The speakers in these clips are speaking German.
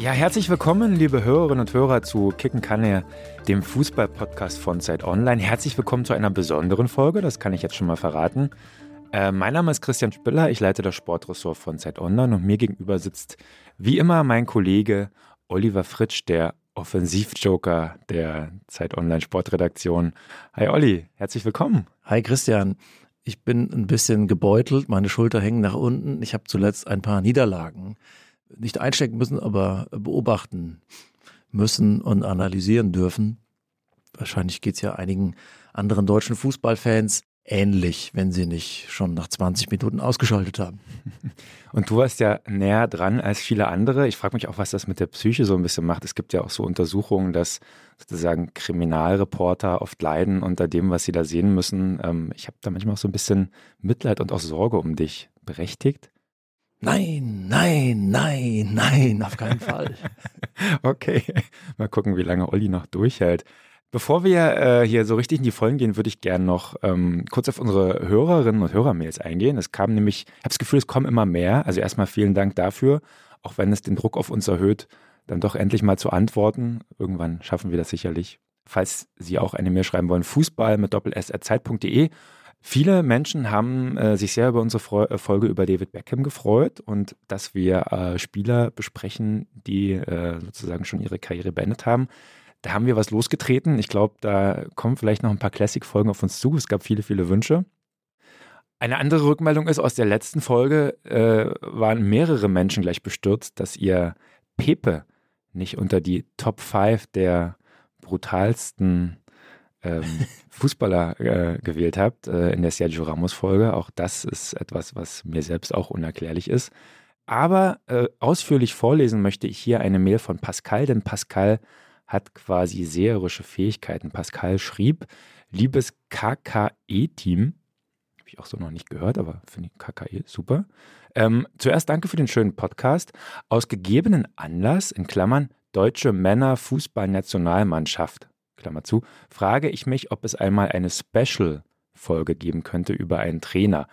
Ja, herzlich willkommen, liebe Hörerinnen und Hörer zu Kicken kann er, dem Fußball-Podcast von Zeit Online. Herzlich willkommen zu einer besonderen Folge, das kann ich jetzt schon mal verraten. Äh, mein Name ist Christian Spiller, ich leite das Sportressort von Zeit Online und mir gegenüber sitzt wie immer mein Kollege Oliver Fritsch, der Offensivjoker der Zeit Online Sportredaktion. Hi Olli, herzlich willkommen. Hi Christian, ich bin ein bisschen gebeutelt, meine Schulter hängen nach unten. Ich habe zuletzt ein paar Niederlagen nicht einstecken müssen, aber beobachten müssen und analysieren dürfen. Wahrscheinlich geht es ja einigen anderen deutschen Fußballfans ähnlich, wenn sie nicht schon nach 20 Minuten ausgeschaltet haben. Und du warst ja näher dran als viele andere. Ich frage mich auch, was das mit der Psyche so ein bisschen macht. Es gibt ja auch so Untersuchungen, dass sozusagen Kriminalreporter oft leiden unter dem, was sie da sehen müssen. Ähm, ich habe da manchmal auch so ein bisschen Mitleid und auch Sorge um dich. Berechtigt? Nein, nein, nein, nein, auf keinen Fall. okay, mal gucken, wie lange Olli noch durchhält. Bevor wir äh, hier so richtig in die Vollen gehen, würde ich gerne noch ähm, kurz auf unsere Hörerinnen und Hörermails eingehen. Es kam nämlich, ich habe das Gefühl, es kommen immer mehr. Also erstmal vielen Dank dafür, auch wenn es den Druck auf uns erhöht, dann doch endlich mal zu antworten. Irgendwann schaffen wir das sicherlich. Falls Sie auch eine Mail schreiben wollen, Fußball mit doppel s Zeit.de Viele Menschen haben äh, sich sehr über unsere Fre äh, Folge über David Beckham gefreut und dass wir äh, Spieler besprechen, die äh, sozusagen schon ihre Karriere beendet haben. Da haben wir was losgetreten. Ich glaube, da kommen vielleicht noch ein paar Classic-Folgen auf uns zu. Es gab viele, viele Wünsche. Eine andere Rückmeldung ist, aus der letzten Folge äh, waren mehrere Menschen gleich bestürzt, dass ihr Pepe nicht unter die Top 5 der brutalsten ähm, Fußballer äh, gewählt habt äh, in der Sergio Ramos Folge. Auch das ist etwas, was mir selbst auch unerklärlich ist. Aber äh, ausführlich vorlesen möchte ich hier eine Mail von Pascal, denn Pascal hat quasi seherische Fähigkeiten. Pascal schrieb, liebes KKE-Team, habe ich auch so noch nicht gehört, aber finde ich KKE super. Ähm, zuerst danke für den schönen Podcast. Aus gegebenen Anlass, in Klammern, Deutsche Männer Fußballnationalmannschaft Klammer zu, frage ich mich, ob es einmal eine Special-Folge geben könnte über einen Trainer.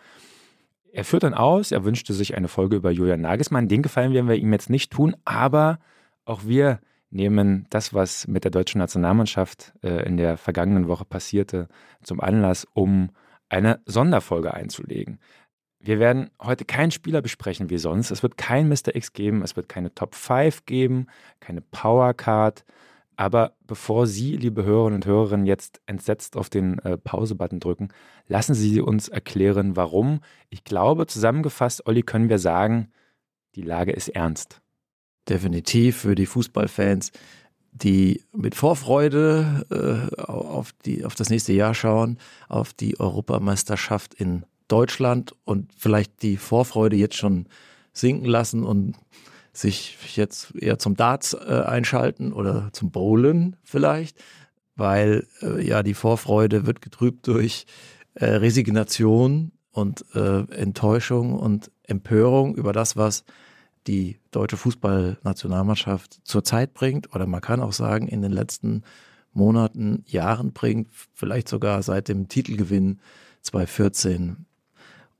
Er führt dann aus, er wünschte sich eine Folge über Julian Nagelsmann. Den Gefallen werden wir ihm jetzt nicht tun, aber auch wir nehmen das, was mit der deutschen Nationalmannschaft äh, in der vergangenen Woche passierte, zum Anlass, um eine Sonderfolge einzulegen. Wir werden heute keinen Spieler besprechen wie sonst. Es wird kein Mr. X geben, es wird keine Top 5 geben, keine Power Card, aber bevor Sie, liebe Hörerinnen und Hörer, jetzt entsetzt auf den äh, Pause-Button drücken, lassen Sie uns erklären, warum. Ich glaube, zusammengefasst, Olli, können wir sagen, die Lage ist ernst. Definitiv für die Fußballfans, die mit Vorfreude äh, auf, die, auf das nächste Jahr schauen, auf die Europameisterschaft in Deutschland und vielleicht die Vorfreude jetzt schon sinken lassen und sich jetzt eher zum Darts äh, einschalten oder zum Bowlen vielleicht, weil äh, ja die Vorfreude wird getrübt durch äh, Resignation und äh, Enttäuschung und Empörung über das, was die deutsche Fußballnationalmannschaft zurzeit bringt oder man kann auch sagen in den letzten Monaten, Jahren bringt, vielleicht sogar seit dem Titelgewinn 2014.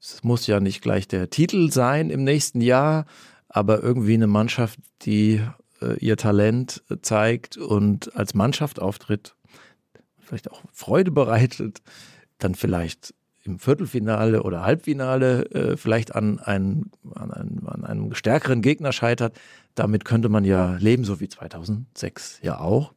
Es muss ja nicht gleich der Titel sein im nächsten Jahr, aber irgendwie eine Mannschaft, die äh, ihr Talent äh, zeigt und als Mannschaft auftritt, vielleicht auch Freude bereitet, dann vielleicht im Viertelfinale oder Halbfinale äh, vielleicht an, ein, an, einem, an einem stärkeren Gegner scheitert. Damit könnte man ja leben, so wie 2006 ja auch.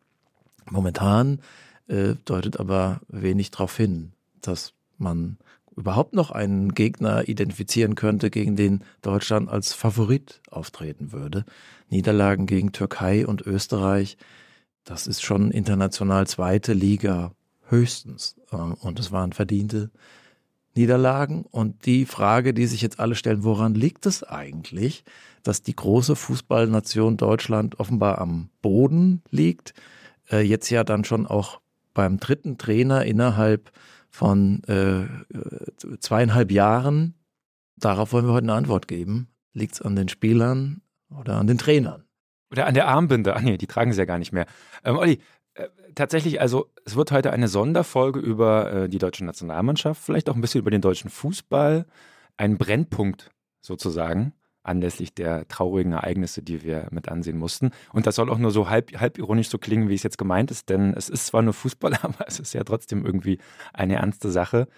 Momentan äh, deutet aber wenig darauf hin, dass man überhaupt noch einen Gegner identifizieren könnte, gegen den Deutschland als Favorit auftreten würde. Niederlagen gegen Türkei und Österreich, das ist schon international zweite Liga höchstens. Ähm, und es waren verdiente Niederlagen. Und die Frage, die sich jetzt alle stellen, woran liegt es eigentlich, dass die große Fußballnation Deutschland offenbar am Boden liegt, äh, jetzt ja dann schon auch beim dritten Trainer innerhalb von äh, zweieinhalb Jahren. Darauf wollen wir heute eine Antwort geben. Liegt es an den Spielern oder an den Trainern? Oder an der Armbinde. Ach nee, die tragen sie ja gar nicht mehr. Ähm, Olli, äh, tatsächlich, also es wird heute eine Sonderfolge über äh, die deutsche Nationalmannschaft, vielleicht auch ein bisschen über den deutschen Fußball. Ein Brennpunkt sozusagen anlässlich der traurigen Ereignisse, die wir mit ansehen mussten. Und das soll auch nur so halb, halb ironisch so klingen, wie es jetzt gemeint ist, denn es ist zwar nur Fußball, aber es ist ja trotzdem irgendwie eine ernste Sache.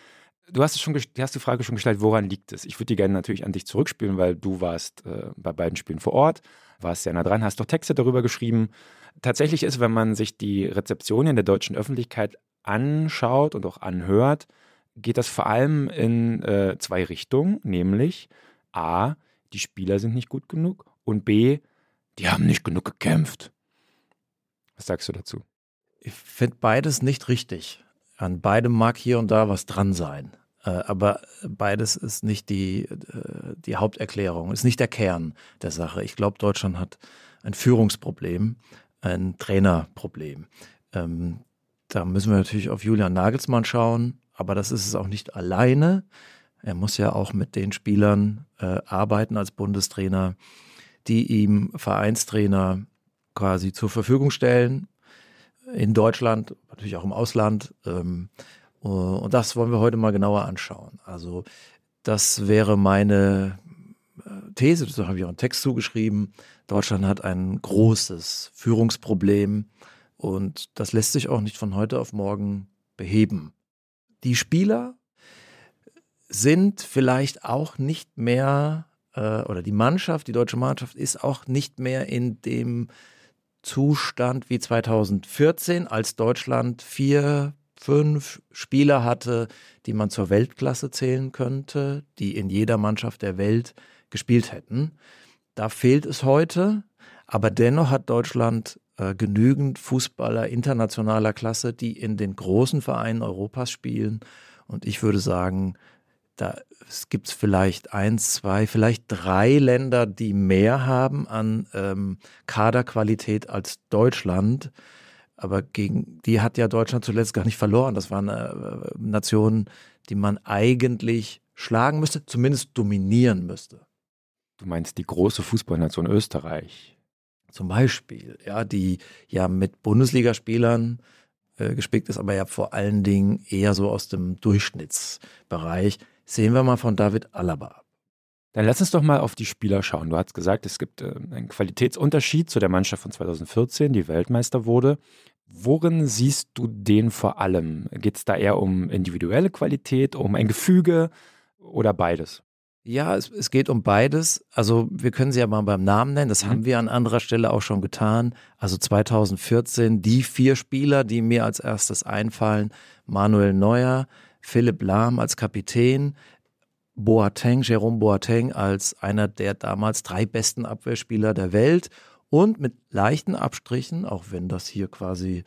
Du hast, es schon, hast die Frage schon gestellt, woran liegt es? Ich würde die gerne natürlich an dich zurückspielen, weil du warst äh, bei beiden Spielen vor Ort, warst sehr nah dran, hast doch Texte darüber geschrieben. Tatsächlich ist, wenn man sich die Rezeption in der deutschen Öffentlichkeit anschaut und auch anhört, geht das vor allem in äh, zwei Richtungen, nämlich A, die Spieler sind nicht gut genug und B, die haben nicht genug gekämpft. Was sagst du dazu? Ich finde beides nicht richtig. An beidem mag hier und da was dran sein. Äh, aber beides ist nicht die, äh, die Haupterklärung, ist nicht der Kern der Sache. Ich glaube, Deutschland hat ein Führungsproblem, ein Trainerproblem. Ähm, da müssen wir natürlich auf Julian Nagelsmann schauen, aber das ist es auch nicht alleine. Er muss ja auch mit den Spielern äh, arbeiten als Bundestrainer, die ihm Vereinstrainer quasi zur Verfügung stellen. In Deutschland, natürlich auch im Ausland. Ähm, und das wollen wir heute mal genauer anschauen. Also das wäre meine äh, These, dazu habe ich auch einen Text zugeschrieben. Deutschland hat ein großes Führungsproblem und das lässt sich auch nicht von heute auf morgen beheben. Die Spieler sind vielleicht auch nicht mehr, äh, oder die Mannschaft, die deutsche Mannschaft ist auch nicht mehr in dem Zustand wie 2014, als Deutschland vier, fünf Spieler hatte, die man zur Weltklasse zählen könnte, die in jeder Mannschaft der Welt gespielt hätten. Da fehlt es heute, aber dennoch hat Deutschland äh, genügend Fußballer internationaler Klasse, die in den großen Vereinen Europas spielen. Und ich würde sagen, da gibt es vielleicht eins, zwei, vielleicht drei Länder, die mehr haben an ähm, Kaderqualität als Deutschland. Aber gegen die hat ja Deutschland zuletzt gar nicht verloren. Das waren äh, Nationen, die man eigentlich schlagen müsste, zumindest dominieren müsste. Du meinst die große Fußballnation Österreich? Zum Beispiel, ja, die ja mit Bundesligaspielern äh, gespickt ist, aber ja vor allen Dingen eher so aus dem Durchschnittsbereich. Sehen wir mal von David Alaba ab. Dann lass uns doch mal auf die Spieler schauen. Du hast gesagt, es gibt äh, einen Qualitätsunterschied zu der Mannschaft von 2014, die Weltmeister wurde. Worin siehst du den vor allem? Geht es da eher um individuelle Qualität, um ein Gefüge oder beides? Ja, es, es, geht um beides. Also wir können sie ja mal beim Namen nennen. Das mhm. haben wir an anderer Stelle auch schon getan. Also 2014 die vier Spieler, die mir als erstes einfallen. Manuel Neuer, Philipp Lahm als Kapitän, Boateng, Jerome Boateng als einer der damals drei besten Abwehrspieler der Welt und mit leichten Abstrichen, auch wenn das hier quasi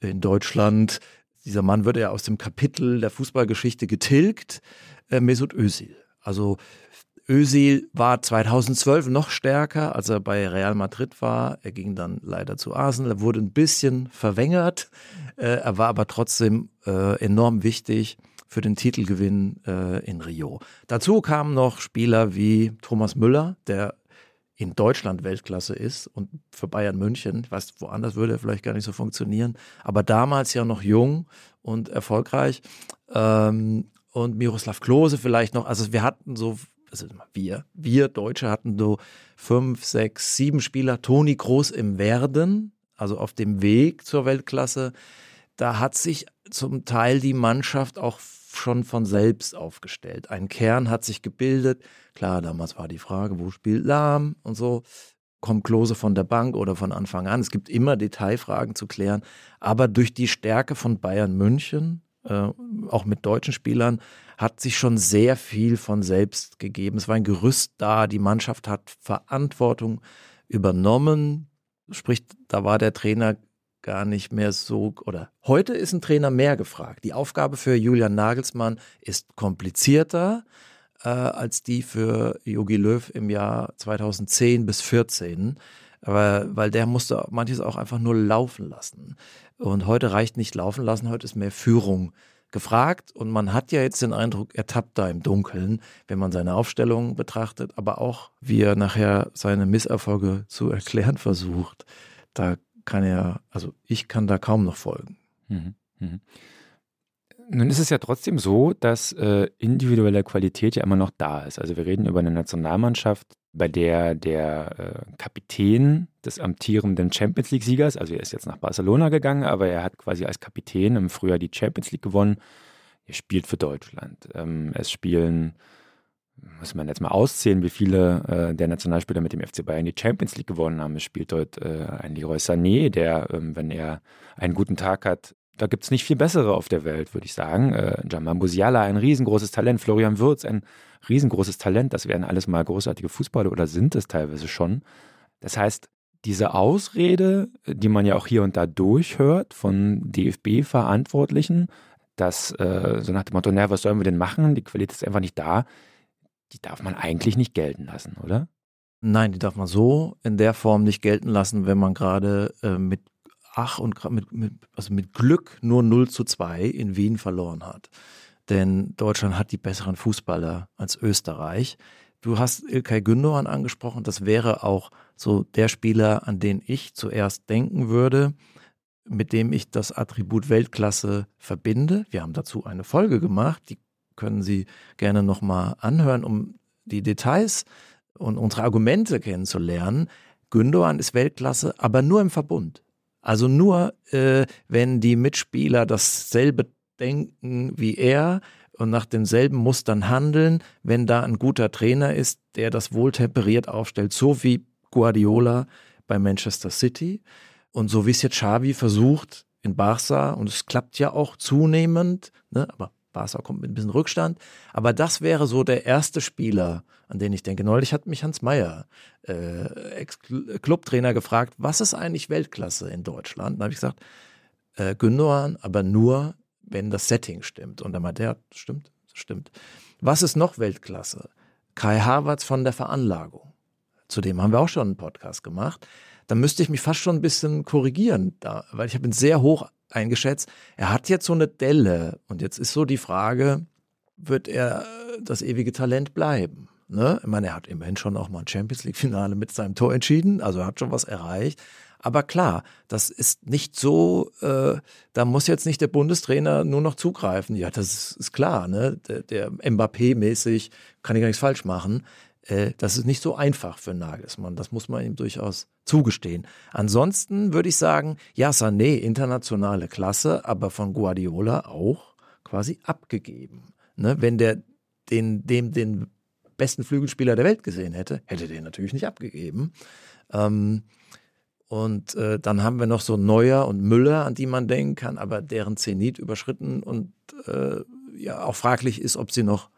in Deutschland, dieser Mann wird ja aus dem Kapitel der Fußballgeschichte getilgt, äh, Mesut Özil. Also Özil war 2012 noch stärker, als er bei Real Madrid war. Er ging dann leider zu Arsenal, er wurde ein bisschen verwängert. Äh, er war aber trotzdem äh, enorm wichtig für den Titelgewinn äh, in Rio. Dazu kamen noch Spieler wie Thomas Müller, der in Deutschland Weltklasse ist und für Bayern München, ich weiß, woanders würde er vielleicht gar nicht so funktionieren, aber damals ja noch jung und erfolgreich. Ähm, und Miroslav Klose vielleicht noch. Also wir hatten so, also wir, wir Deutsche hatten so fünf, sechs, sieben Spieler. Toni Groß im Werden, also auf dem Weg zur Weltklasse. Da hat sich zum Teil die Mannschaft auch schon von selbst aufgestellt. Ein Kern hat sich gebildet. Klar, damals war die Frage, wo spielt Lahm und so. Kommt Klose von der Bank oder von Anfang an? Es gibt immer Detailfragen zu klären. Aber durch die Stärke von Bayern München, äh, auch mit deutschen Spielern, hat sich schon sehr viel von selbst gegeben. Es war ein Gerüst da. Die Mannschaft hat Verantwortung übernommen. Sprich, da war der Trainer gar nicht mehr so, oder heute ist ein Trainer mehr gefragt. Die Aufgabe für Julian Nagelsmann ist komplizierter äh, als die für Jogi Löw im Jahr 2010 bis 2014. Aber weil der musste manches auch einfach nur laufen lassen. Und heute reicht nicht laufen lassen, heute ist mehr Führung gefragt. Und man hat ja jetzt den Eindruck, er tappt da im Dunkeln, wenn man seine Aufstellung betrachtet, aber auch, wie er nachher seine Misserfolge zu erklären versucht. Da kann er, also ich kann da kaum noch folgen. Mhm. Mhm. Nun ist es ja trotzdem so, dass äh, individuelle Qualität ja immer noch da ist. Also wir reden über eine Nationalmannschaft, bei der der äh, Kapitän des amtierenden Champions League-Siegers, also er ist jetzt nach Barcelona gegangen, aber er hat quasi als Kapitän im Frühjahr die Champions League gewonnen. Er spielt für Deutschland. Ähm, es spielen, muss man jetzt mal auszählen, wie viele äh, der Nationalspieler mit dem FC Bayern die Champions League gewonnen haben. Es spielt dort äh, ein Leroy Sané, der, ähm, wenn er einen guten Tag hat, da gibt es nicht viel bessere auf der Welt, würde ich sagen. Äh, Jamal Musiala, ein riesengroßes Talent. Florian Würz, ein riesengroßes Talent. Das wären alles mal großartige Fußballer oder sind es teilweise schon. Das heißt, diese Ausrede, die man ja auch hier und da durchhört von DFB-Verantwortlichen, dass äh, so nach dem Motto, naja, was sollen wir denn machen? Die Qualität ist einfach nicht da. Die darf man eigentlich nicht gelten lassen, oder? Nein, die darf man so in der Form nicht gelten lassen, wenn man gerade äh, mit Ach und mit, mit, also mit Glück nur 0 zu 2 in Wien verloren hat. Denn Deutschland hat die besseren Fußballer als Österreich. Du hast Ilkay Gündogan angesprochen. Das wäre auch so der Spieler, an den ich zuerst denken würde, mit dem ich das Attribut Weltklasse verbinde. Wir haben dazu eine Folge gemacht, die können Sie gerne nochmal anhören, um die Details und unsere Argumente kennenzulernen. Gündogan ist Weltklasse, aber nur im Verbund. Also nur, äh, wenn die Mitspieler dasselbe denken wie er und nach denselben Mustern handeln, wenn da ein guter Trainer ist, der das wohltemperiert aufstellt, so wie Guardiola bei Manchester City und so wie es jetzt Xavi versucht in Barca und es klappt ja auch zunehmend, ne, aber Barca kommt mit ein bisschen Rückstand. Aber das wäre so der erste Spieler, an den ich denke. Neulich hat mich Hans Meyer, äh, Ex-Clubtrainer, gefragt, was ist eigentlich Weltklasse in Deutschland? Da habe ich gesagt, äh, Gündogan, aber nur, wenn das Setting stimmt. Und dann meinte er, stimmt, stimmt. Was ist noch Weltklasse? Kai Havertz von der Veranlagung. Zudem haben wir auch schon einen Podcast gemacht. Da müsste ich mich fast schon ein bisschen korrigieren, da, weil ich habe ihn sehr hoch eingeschätzt. Er hat jetzt so eine Delle und jetzt ist so die Frage, wird er das ewige Talent bleiben? Ne? Ich meine, er hat immerhin schon auch mal ein Champions League-Finale mit seinem Tor entschieden, also er hat schon was erreicht. Aber klar, das ist nicht so, äh, da muss jetzt nicht der Bundestrainer nur noch zugreifen. Ja, das ist, ist klar, ne? Der, der Mbappé-mäßig kann ich gar nichts falsch machen. Äh, das ist nicht so einfach für Nagelsmann. Das muss man ihm durchaus zugestehen. Ansonsten würde ich sagen, ja, Sané, internationale Klasse, aber von Guardiola auch quasi abgegeben. Ne? Wenn der den, dem den besten Flügelspieler der Welt gesehen hätte, hätte der natürlich nicht abgegeben. Ähm, und äh, dann haben wir noch so Neuer und Müller, an die man denken kann, aber deren Zenit überschritten und äh, ja auch fraglich ist, ob sie noch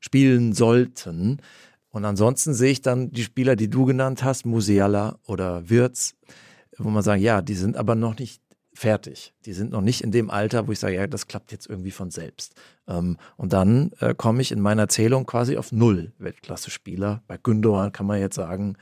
spielen sollten. Und ansonsten sehe ich dann die Spieler, die du genannt hast, Musiala oder Wirz, wo man sagt, ja, die sind aber noch nicht fertig. Die sind noch nicht in dem Alter, wo ich sage, ja, das klappt jetzt irgendwie von selbst. Ähm, und dann äh, komme ich in meiner Zählung quasi auf null Weltklasse-Spieler. Bei Gündogan kann man jetzt sagen,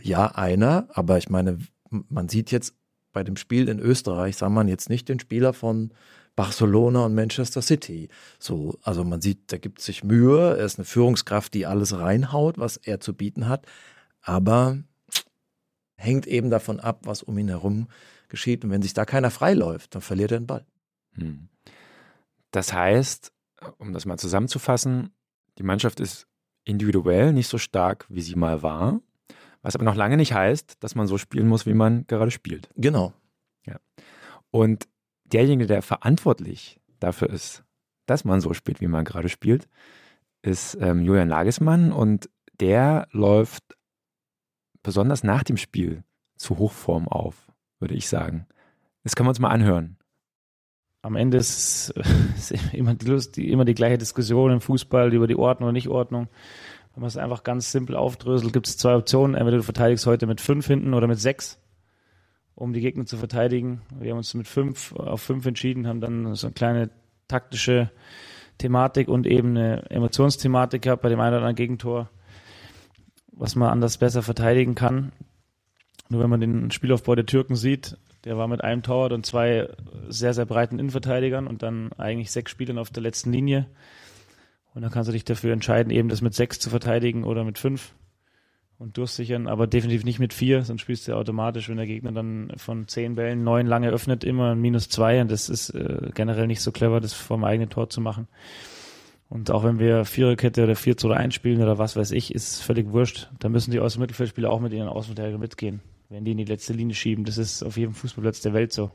ja, einer, aber ich meine, man sieht jetzt bei dem Spiel in Österreich, sah man jetzt nicht den Spieler von Barcelona und Manchester City. So, also man sieht, da gibt sich Mühe. Er ist eine Führungskraft, die alles reinhaut, was er zu bieten hat. Aber hängt eben davon ab, was um ihn herum geschieht. Und wenn sich da keiner freiläuft, dann verliert er den Ball. Hm. Das heißt, um das mal zusammenzufassen, die Mannschaft ist individuell nicht so stark, wie sie mal war. Was aber noch lange nicht heißt, dass man so spielen muss, wie man gerade spielt. Genau. Ja. Und derjenige, der verantwortlich dafür ist, dass man so spielt, wie man gerade spielt, ist ähm, Julian Nagelsmann und der läuft besonders nach dem Spiel zu Hochform auf, würde ich sagen. Das können wir uns mal anhören. Am Ende ist es immer die, Lust, immer die gleiche Diskussion im Fußball über die Ordnung oder Nichtordnung. Wenn man es einfach ganz simpel aufdröselt, gibt es zwei Optionen. Entweder du verteidigst heute mit fünf hinten oder mit sechs um die Gegner zu verteidigen. Wir haben uns mit fünf auf fünf entschieden, haben dann so eine kleine taktische Thematik und eben eine Emotionsthematik gehabt bei dem einen oder anderen Gegentor, was man anders besser verteidigen kann. Nur wenn man den Spielaufbau der Türken sieht, der war mit einem Torwart und zwei sehr, sehr breiten Innenverteidigern und dann eigentlich sechs Spielern auf der letzten Linie. Und dann kannst du dich dafür entscheiden, eben das mit sechs zu verteidigen oder mit fünf und durchsichern, aber definitiv nicht mit vier, sonst spielst du automatisch, wenn der Gegner dann von zehn Bällen neun lange öffnet, immer ein minus zwei und das ist äh, generell nicht so clever, das vor dem eigenen Tor zu machen. Und auch wenn wir Viererkette oder 4 zu 1 spielen oder was weiß ich, ist völlig wurscht. Da müssen die Außenmittelfeldspieler auch mit ihren Außenverteidigern mitgehen wenn die in die letzte Linie schieben. Das ist auf jedem Fußballplatz der Welt so.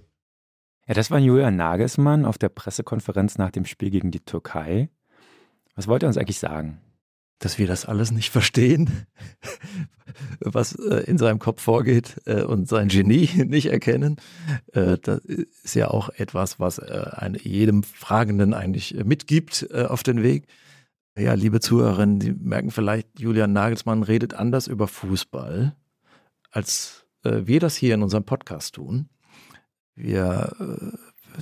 Ja, das war Julian Nagelsmann auf der Pressekonferenz nach dem Spiel gegen die Türkei. Was wollt ihr uns eigentlich sagen? Dass wir das alles nicht verstehen, was äh, in seinem Kopf vorgeht äh, und sein Genie nicht erkennen. Äh, das ist ja auch etwas, was jedem Fragenden eigentlich mitgibt auf den Weg. Ja, liebe Zuhörerinnen, die merken vielleicht, Julian Nagelsmann redet anders über Fußball als wir das hier in unserem Podcast tun. Wir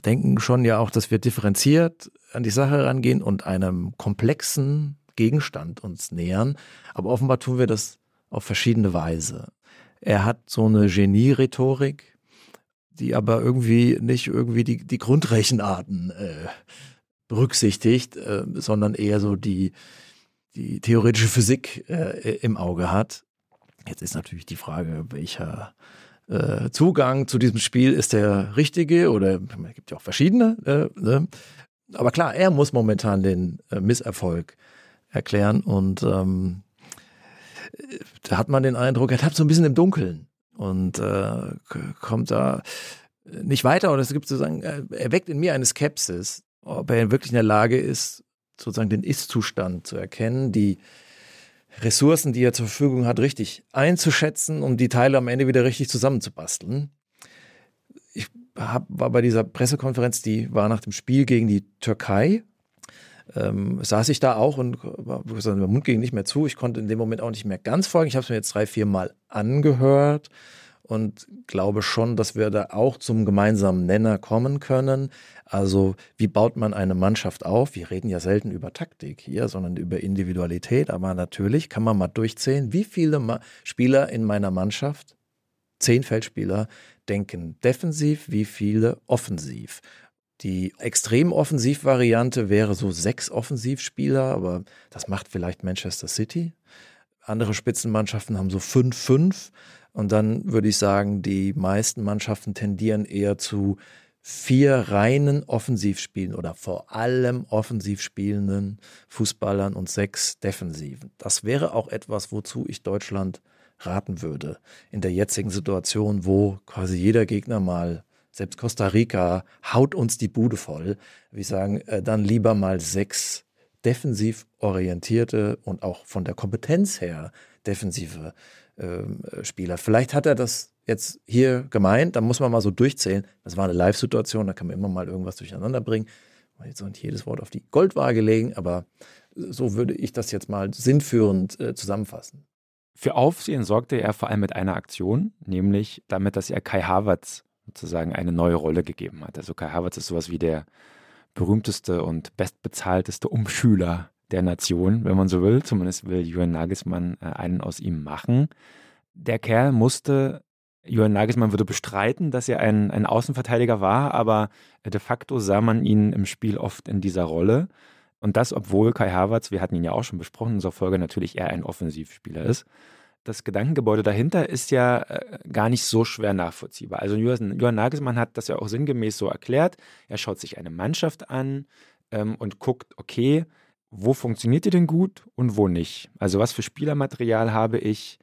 denken schon ja auch, dass wir differenziert an die Sache rangehen und einem komplexen Gegenstand uns nähern. Aber offenbar tun wir das auf verschiedene Weise. Er hat so eine Genie-Rhetorik, die aber irgendwie nicht irgendwie die, die Grundrechenarten äh, berücksichtigt, äh, sondern eher so die, die theoretische Physik äh, im Auge hat. Jetzt ist natürlich die Frage, welcher äh, Zugang zu diesem Spiel ist der richtige oder es gibt ja auch verschiedene. Äh, ne? Aber klar, er muss momentan den äh, Misserfolg erklären und ähm, da hat man den Eindruck, er tappt so ein bisschen im Dunkeln und äh, kommt da nicht weiter und es gibt sozusagen, er weckt in mir eine Skepsis, ob er wirklich in der Lage ist, sozusagen den Ist-Zustand zu erkennen, die Ressourcen, die er zur Verfügung hat, richtig einzuschätzen, um die Teile am Ende wieder richtig zusammenzubasteln. Ich hab, war bei dieser Pressekonferenz, die war nach dem Spiel gegen die Türkei. Ähm, saß ich da auch und der Mund ging nicht mehr zu. Ich konnte in dem Moment auch nicht mehr ganz folgen. Ich habe es mir jetzt drei, vier Mal angehört und glaube schon, dass wir da auch zum gemeinsamen Nenner kommen können. Also wie baut man eine Mannschaft auf? Wir reden ja selten über Taktik hier, sondern über Individualität. Aber natürlich kann man mal durchzählen, wie viele Ma Spieler in meiner Mannschaft, zehn Feldspieler, denken defensiv, wie viele offensiv. Die extrem Offensiv-Variante wäre so sechs Offensivspieler, aber das macht vielleicht Manchester City. Andere Spitzenmannschaften haben so fünf, fünf. Und dann würde ich sagen, die meisten Mannschaften tendieren eher zu vier reinen Offensivspielen oder vor allem offensiv spielenden Fußballern und sechs Defensiven. Das wäre auch etwas, wozu ich Deutschland raten würde. In der jetzigen Situation, wo quasi jeder Gegner mal, selbst Costa Rica, haut uns die Bude voll. Wir sagen, äh, dann lieber mal sechs defensiv orientierte und auch von der Kompetenz her defensive ähm, Spieler. Vielleicht hat er das jetzt hier gemeint, da muss man mal so durchzählen. Das war eine Live-Situation, da kann man immer mal irgendwas durcheinander bringen. Jetzt soll nicht jedes Wort auf die Goldwaage legen, aber so würde ich das jetzt mal sinnführend äh, zusammenfassen. Für Aufsehen sorgte er vor allem mit einer Aktion, nämlich damit, dass er Kai Havertz sozusagen eine neue Rolle gegeben hat. Also Kai Havertz ist sowas wie der berühmteste und bestbezahlteste Umschüler der Nation, wenn man so will. Zumindest will Jürgen Nagelsmann äh, einen aus ihm machen. Der Kerl musste, Jürgen Nagelsmann würde bestreiten, dass er ein, ein Außenverteidiger war, aber de facto sah man ihn im Spiel oft in dieser Rolle. Und das, obwohl Kai Havertz, wir hatten ihn ja auch schon besprochen in unserer Folge, natürlich eher ein Offensivspieler ist. Das Gedankengebäude dahinter ist ja äh, gar nicht so schwer nachvollziehbar. Also Jürgen Nagelsmann hat das ja auch sinngemäß so erklärt. Er schaut sich eine Mannschaft an ähm, und guckt, okay, wo funktioniert die denn gut und wo nicht? Also was für Spielermaterial habe ich,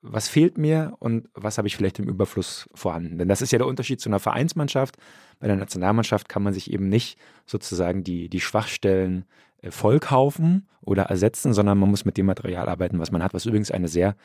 was fehlt mir und was habe ich vielleicht im Überfluss vorhanden? Denn das ist ja der Unterschied zu einer Vereinsmannschaft. Bei der Nationalmannschaft kann man sich eben nicht sozusagen die, die Schwachstellen vollkaufen oder ersetzen, sondern man muss mit dem Material arbeiten, was man hat, was übrigens eine sehr,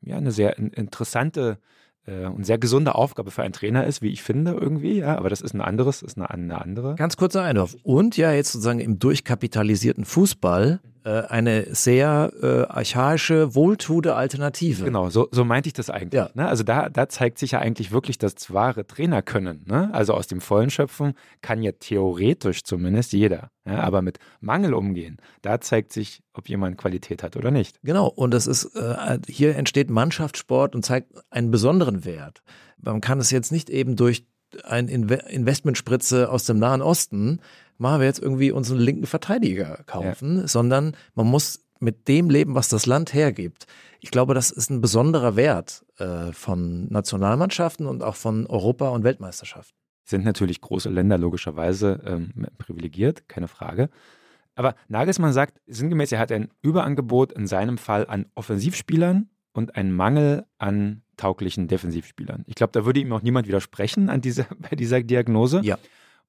ja, eine sehr interessante äh, und sehr gesunde Aufgabe für einen Trainer ist, wie ich finde irgendwie, ja, aber das ist ein anderes, ist eine, eine andere. Ganz kurzer Einwurf. Und ja, jetzt sozusagen im durchkapitalisierten Fußball eine sehr äh, archaische, wohltuende Alternative. Genau, so, so meinte ich das eigentlich. Ja. Ne? Also da, da zeigt sich ja eigentlich wirklich das wahre Trainerkönnen. Ne? Also aus dem Vollen schöpfen kann ja theoretisch zumindest jeder. Ja? Aber mit Mangel umgehen, da zeigt sich, ob jemand Qualität hat oder nicht. Genau, und das ist, äh, hier entsteht Mannschaftssport und zeigt einen besonderen Wert. Man kann es jetzt nicht eben durch ein Investmentspritze aus dem Nahen Osten machen wir jetzt irgendwie unseren linken Verteidiger kaufen, ja. sondern man muss mit dem leben, was das Land hergibt. Ich glaube, das ist ein besonderer Wert äh, von Nationalmannschaften und auch von Europa- und Weltmeisterschaften. Sind natürlich große Länder logischerweise ähm, privilegiert, keine Frage. Aber Nagelsmann sagt sinngemäß, er hat ein Überangebot in seinem Fall an Offensivspielern und einen Mangel an tauglichen Defensivspielern. Ich glaube, da würde ihm auch niemand widersprechen an dieser, bei dieser Diagnose. Ja.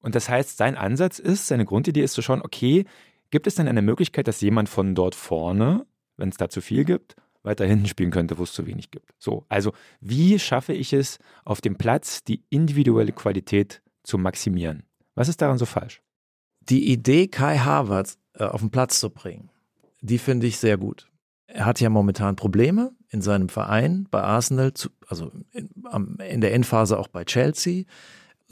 Und das heißt, sein Ansatz ist, seine Grundidee ist zu schauen, okay, gibt es denn eine Möglichkeit, dass jemand von dort vorne, wenn es da zu viel gibt, weiter hinten spielen könnte, wo es zu wenig gibt? So, also wie schaffe ich es, auf dem Platz die individuelle Qualität zu maximieren? Was ist daran so falsch? Die Idee, Kai Havertz äh, auf den Platz zu bringen, die finde ich sehr gut. Er hat ja momentan Probleme in seinem Verein, bei Arsenal, zu, also in, in der Endphase auch bei Chelsea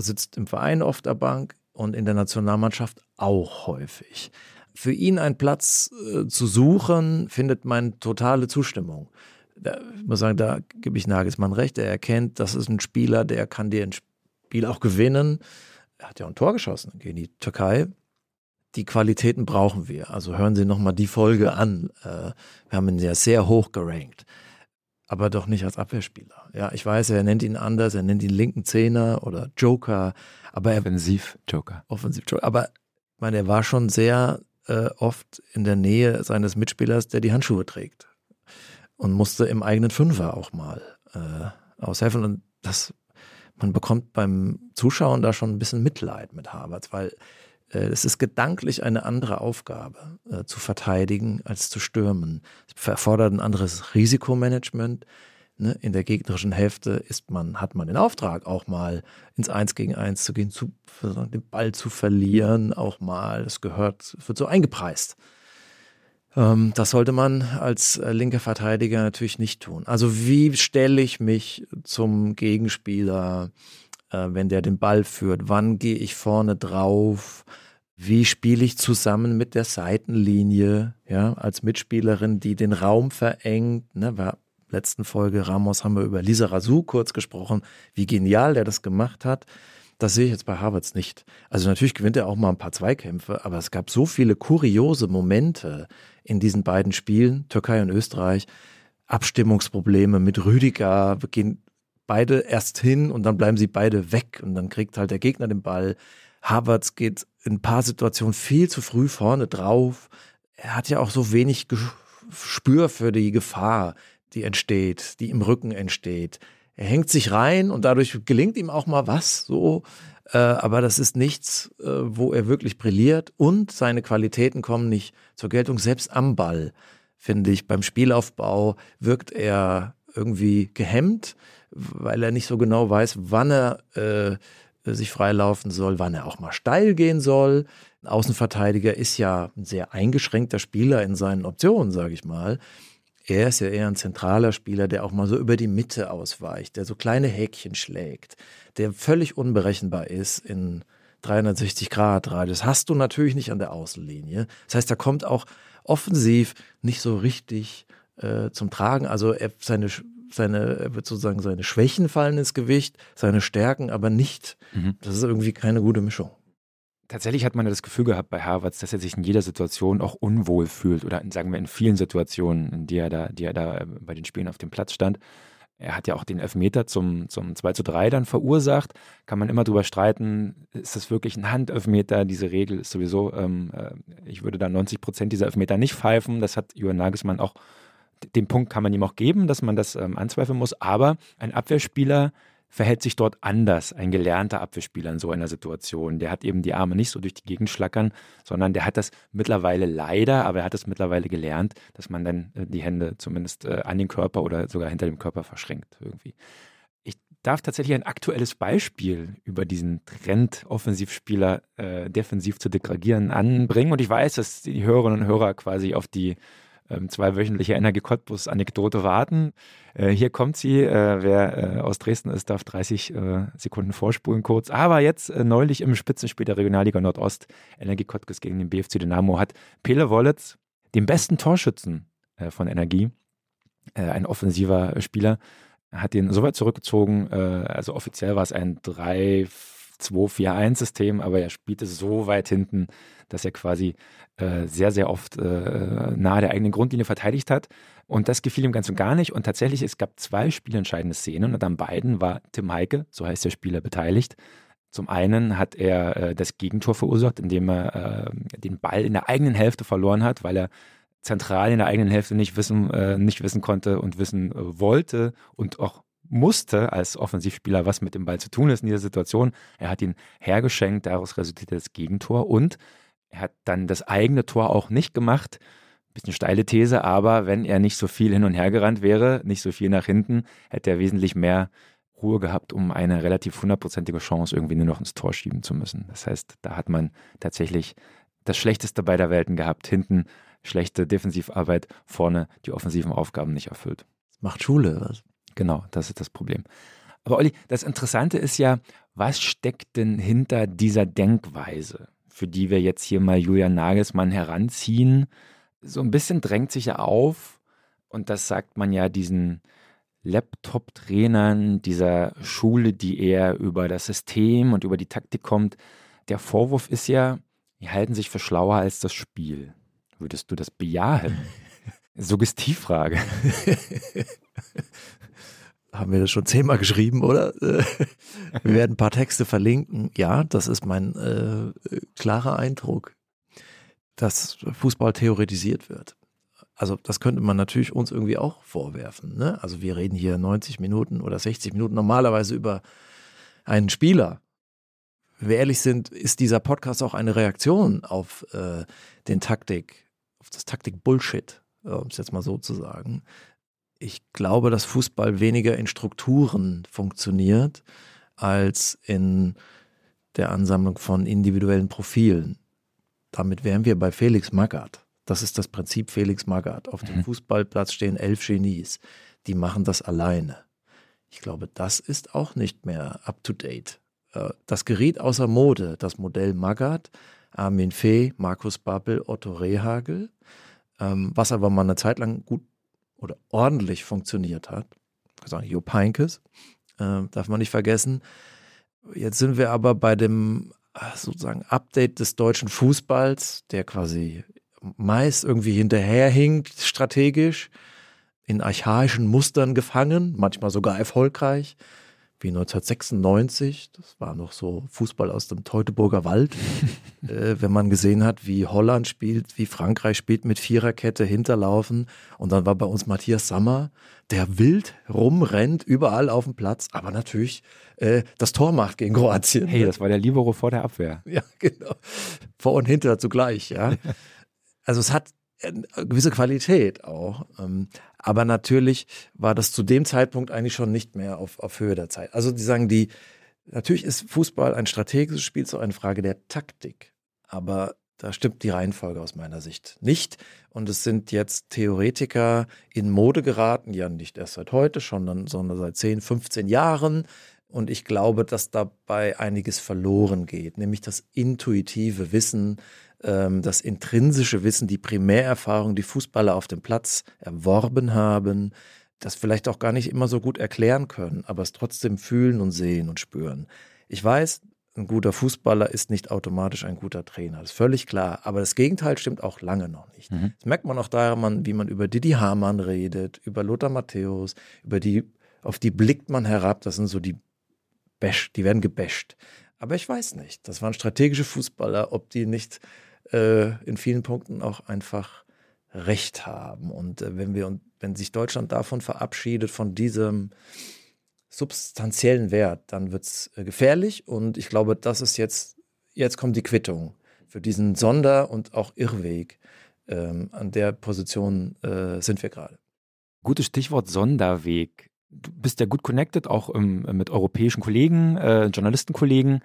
sitzt im Verein oft der Bank und in der Nationalmannschaft auch häufig. Für ihn einen Platz äh, zu suchen, findet meine totale Zustimmung. Da, ich muss sagen, da gebe ich Nagelsmann recht. Er erkennt, das ist ein Spieler, der kann dir ein Spiel auch gewinnen. Er hat ja auch ein Tor geschossen gegen die Türkei. Die Qualitäten brauchen wir. Also hören Sie nochmal die Folge an. Äh, wir haben ihn ja sehr hoch gerankt aber doch nicht als Abwehrspieler. Ja, ich weiß, er nennt ihn anders, er nennt ihn linken Zehner oder Joker, aber er offensiv Joker. Offensiv Joker, aber ich meine, er war schon sehr äh, oft in der Nähe seines Mitspielers, der die Handschuhe trägt und musste im eigenen Fünfer auch mal äh, aushelfen und das man bekommt beim Zuschauen da schon ein bisschen Mitleid mit Harvards, weil es ist gedanklich eine andere Aufgabe äh, zu verteidigen als zu stürmen. Es erfordert ein anderes Risikomanagement. Ne? In der gegnerischen Hälfte ist man, hat man den Auftrag, auch mal ins Eins gegen Eins zu gehen, zu, den Ball zu verlieren, auch mal. Das gehört, wird so eingepreist. Ähm, das sollte man als äh, linker Verteidiger natürlich nicht tun. Also wie stelle ich mich zum Gegenspieler? äh, wenn der den Ball führt? Wann gehe ich vorne drauf? Wie spiele ich zusammen mit der Seitenlinie, ja, als Mitspielerin, die den Raum verengt? Ne, war letzten Folge Ramos haben wir über Lisa Razou kurz gesprochen, wie genial der das gemacht hat. Das sehe ich jetzt bei Harvards nicht. Also natürlich gewinnt er auch mal ein paar Zweikämpfe, aber es gab so viele kuriose Momente in diesen beiden Spielen, Türkei und Österreich. Abstimmungsprobleme mit Rüdiger, gehen beide erst hin und dann bleiben sie beide weg und dann kriegt halt der Gegner den Ball. Havertz geht in ein paar Situationen viel zu früh vorne drauf. Er hat ja auch so wenig Gespür für die Gefahr, die entsteht, die im Rücken entsteht. Er hängt sich rein und dadurch gelingt ihm auch mal was so. Äh, aber das ist nichts, äh, wo er wirklich brilliert und seine Qualitäten kommen nicht zur Geltung. Selbst am Ball, finde ich, beim Spielaufbau wirkt er irgendwie gehemmt weil er nicht so genau weiß, wann er äh, sich freilaufen soll, wann er auch mal steil gehen soll. Ein Außenverteidiger ist ja ein sehr eingeschränkter Spieler in seinen Optionen, sage ich mal. Er ist ja eher ein zentraler Spieler, der auch mal so über die Mitte ausweicht, der so kleine Häkchen schlägt, der völlig unberechenbar ist in 360 Grad Radius. Hast du natürlich nicht an der Außenlinie. Das heißt, er kommt auch offensiv nicht so richtig äh, zum Tragen. Also er, seine seine, sozusagen seine Schwächen fallen ins Gewicht, seine Stärken aber nicht. Mhm. Das ist irgendwie keine gute Mischung. Tatsächlich hat man ja das Gefühl gehabt bei Harvards, dass er sich in jeder Situation auch unwohl fühlt oder in, sagen wir in vielen Situationen, in die er da, die er da äh, bei den Spielen auf dem Platz stand. Er hat ja auch den Elfmeter zum, zum 2 zu 3 dann verursacht. Kann man immer drüber streiten, ist das wirklich ein Handelfmeter? Diese Regel ist sowieso, ähm, äh, ich würde da 90 Prozent dieser Elfmeter nicht pfeifen. Das hat Johann Nagelsmann auch den Punkt kann man ihm auch geben, dass man das ähm, anzweifeln muss, aber ein Abwehrspieler verhält sich dort anders, ein gelernter Abwehrspieler in so einer Situation. Der hat eben die Arme nicht so durch die Gegend schlackern, sondern der hat das mittlerweile leider, aber er hat es mittlerweile gelernt, dass man dann äh, die Hände zumindest äh, an den Körper oder sogar hinter dem Körper verschränkt irgendwie. Ich darf tatsächlich ein aktuelles Beispiel über diesen Trend, Offensivspieler äh, defensiv zu degradieren, anbringen. Und ich weiß, dass die Hörerinnen und Hörer quasi auf die zweiwöchentliche Energie Cottbus-Anekdote warten. Äh, hier kommt sie. Äh, wer äh, aus Dresden ist, darf 30 äh, Sekunden vorspulen kurz. Aber jetzt neulich im Spitzenspiel der Regionalliga Nordost, Energie Cottbus gegen den BFC Dynamo, hat Pele Wollitz den besten Torschützen von Energie, ein offensiver Spieler, hat ihn so weit zurückgezogen, also offiziell war es ein 3-2-4-1-System, aber er spielte so weit hinten, dass er quasi äh, sehr, sehr oft äh, nahe der eigenen Grundlinie verteidigt hat. Und das gefiel ihm ganz und gar nicht. Und tatsächlich, es gab zwei spielentscheidende Szenen und an beiden war Tim Heike, so heißt der Spieler, beteiligt. Zum einen hat er äh, das Gegentor verursacht, indem er äh, den Ball in der eigenen Hälfte verloren hat, weil er zentral in der eigenen Hälfte nicht wissen, äh, nicht wissen konnte und wissen äh, wollte und auch musste als Offensivspieler, was mit dem Ball zu tun ist in dieser Situation. Er hat ihn hergeschenkt, daraus resultierte das Gegentor und er hat dann das eigene Tor auch nicht gemacht. Bisschen steile These, aber wenn er nicht so viel hin und her gerannt wäre, nicht so viel nach hinten, hätte er wesentlich mehr Ruhe gehabt, um eine relativ hundertprozentige Chance irgendwie nur noch ins Tor schieben zu müssen. Das heißt, da hat man tatsächlich das Schlechteste beider Welten gehabt. Hinten schlechte Defensivarbeit, vorne die offensiven Aufgaben nicht erfüllt. Macht Schule, was? Genau, das ist das Problem. Aber Olli, das Interessante ist ja, was steckt denn hinter dieser Denkweise? für die wir jetzt hier mal Julian Nagelsmann heranziehen, so ein bisschen drängt sich ja auf, und das sagt man ja diesen Laptop-Trainern dieser Schule, die eher über das System und über die Taktik kommt. Der Vorwurf ist ja, die halten sich für schlauer als das Spiel. Würdest du das bejahen? Suggestivfrage. haben wir das schon zehnmal geschrieben, oder? wir werden ein paar Texte verlinken. Ja, das ist mein äh, klarer Eindruck, dass Fußball theoretisiert wird. Also das könnte man natürlich uns irgendwie auch vorwerfen. Ne? Also wir reden hier 90 Minuten oder 60 Minuten normalerweise über einen Spieler. Wenn wir ehrlich sind, ist dieser Podcast auch eine Reaktion auf äh, den Taktik, auf das Taktik-Bullshit, um es jetzt mal so zu sagen ich glaube, dass Fußball weniger in Strukturen funktioniert als in der Ansammlung von individuellen Profilen. Damit wären wir bei Felix Magath. Das ist das Prinzip Felix Magath. Auf dem mhm. Fußballplatz stehen elf Genies. Die machen das alleine. Ich glaube, das ist auch nicht mehr up-to-date. Äh, das geriet außer Mode, das Modell Magath, Armin Fee, Markus Babbel, Otto Rehagel, ähm, was aber mal eine Zeit lang gut oder ordentlich funktioniert hat. Gesagt, Jupp Heinkes, äh, darf man nicht vergessen. Jetzt sind wir aber bei dem äh, sozusagen Update des deutschen Fußballs, der quasi meist irgendwie hinterherhinkt strategisch, in archaischen Mustern gefangen, manchmal sogar erfolgreich wie 1996. Das war noch so Fußball aus dem Teutoburger Wald. äh, wenn man gesehen hat, wie Holland spielt, wie Frankreich spielt mit Viererkette hinterlaufen. Und dann war bei uns Matthias Sammer, der wild rumrennt, überall auf dem Platz, aber natürlich äh, das Tor macht gegen Kroatien. Hey, das war der Libero vor der Abwehr. Ja, genau. Vor und hinter zugleich, ja. Also es hat eine gewisse Qualität auch. Aber natürlich war das zu dem Zeitpunkt eigentlich schon nicht mehr auf, auf Höhe der Zeit. Also die sagen, die, natürlich ist Fußball ein strategisches Spiel, so eine Frage der Taktik. Aber da stimmt die Reihenfolge aus meiner Sicht nicht. Und es sind jetzt Theoretiker in Mode geraten, ja nicht erst seit heute, schon, sondern seit 10, 15 Jahren. Und ich glaube, dass dabei einiges verloren geht, nämlich das intuitive Wissen, ähm, das intrinsische Wissen, die Primärerfahrung, die Fußballer auf dem Platz erworben haben, das vielleicht auch gar nicht immer so gut erklären können, aber es trotzdem fühlen und sehen und spüren. Ich weiß, ein guter Fußballer ist nicht automatisch ein guter Trainer. Das ist völlig klar. Aber das Gegenteil stimmt auch lange noch nicht. Mhm. Das merkt man auch daran, wie man über Didi Hamann redet, über Lothar Matthäus, über die, auf die blickt man herab. Das sind so die Bash, die werden gebasht. Aber ich weiß nicht. Das waren strategische Fußballer, ob die nicht äh, in vielen Punkten auch einfach recht haben. Und äh, wenn wir wenn sich Deutschland davon verabschiedet, von diesem substanziellen Wert, dann wird es äh, gefährlich. Und ich glaube, das ist jetzt, jetzt kommt die Quittung für diesen Sonder- und auch Irrweg. Ähm, an der Position äh, sind wir gerade. Gutes Stichwort Sonderweg. du bist ja gut connected, auch ähm, mit europäischen Kollegen, äh, Journalistenkollegen.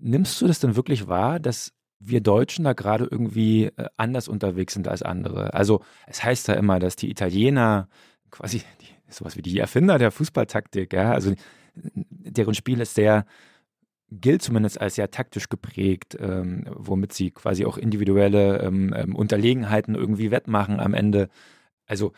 Nimmst du das denn wirklich wahr, dass wir Deutschen da gerade irgendwie äh, anders unterwegs sind als andere? Also es heißt ja immer, dass die Italiener quasi die, sowas wie die Erfinder der Fußballtaktik, ja, also deren Spiel ist sehr gilt zumindest als sehr taktisch geprägt, ähm, womit sie quasi auch individuelle ähm, ähm, Unterlegenheiten irgendwie wettmachen am Ende. Also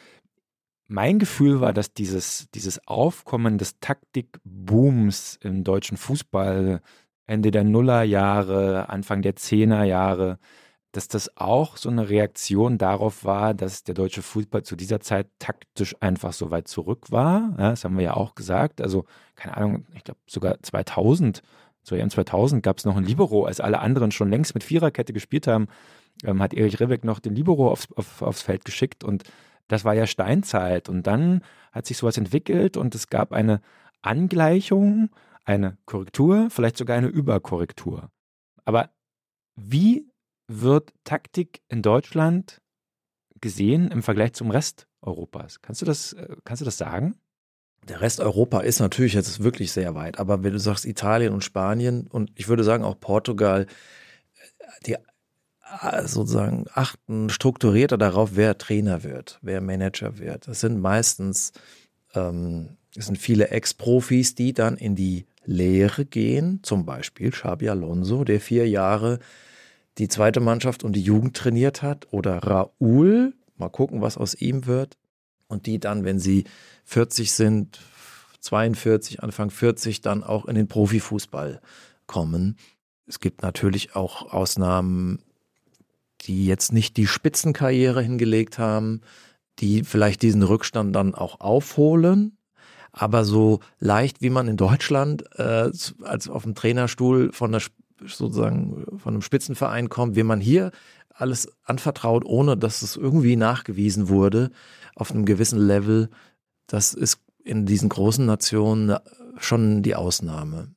mein Gefühl war, dass dieses, dieses Aufkommen des Taktikbooms im deutschen Fußball Ende der Nullerjahre, Anfang der Zehnerjahre, dass das auch so eine Reaktion darauf war, dass der deutsche Fußball zu dieser Zeit taktisch einfach so weit zurück war. Ja, das haben wir ja auch gesagt. Also, keine Ahnung, ich glaube sogar 2000, zur EM 2000 gab es noch ein Libero, als alle anderen schon längst mit Viererkette gespielt haben, ähm, hat Erich Ribbeck noch den Libero aufs, auf, aufs Feld geschickt und das war ja Steinzeit. Und dann hat sich sowas entwickelt und es gab eine Angleichung, eine Korrektur, vielleicht sogar eine Überkorrektur. Aber wie wird Taktik in Deutschland gesehen im Vergleich zum Rest Europas? Kannst du das, äh, kannst du das sagen? Der Rest Europa ist natürlich jetzt wirklich sehr weit, aber wenn du sagst Italien und Spanien und ich würde sagen auch Portugal, die äh, sozusagen achten strukturierter darauf, wer Trainer wird, wer Manager wird. Das sind meistens, ähm, es sind viele Ex-Profis, die dann in die Lehre gehen, zum Beispiel Xabi Alonso, der vier Jahre die zweite Mannschaft und die Jugend trainiert hat, oder Raúl, mal gucken, was aus ihm wird, und die dann, wenn sie 40 sind, 42, Anfang 40, dann auch in den Profifußball kommen. Es gibt natürlich auch Ausnahmen, die jetzt nicht die Spitzenkarriere hingelegt haben, die vielleicht diesen Rückstand dann auch aufholen. Aber so leicht wie man in Deutschland äh, als auf dem Trainerstuhl von der sozusagen von einem Spitzenverein kommt, wie man hier alles anvertraut, ohne dass es irgendwie nachgewiesen wurde, auf einem gewissen Level, das ist in diesen großen Nationen schon die Ausnahme.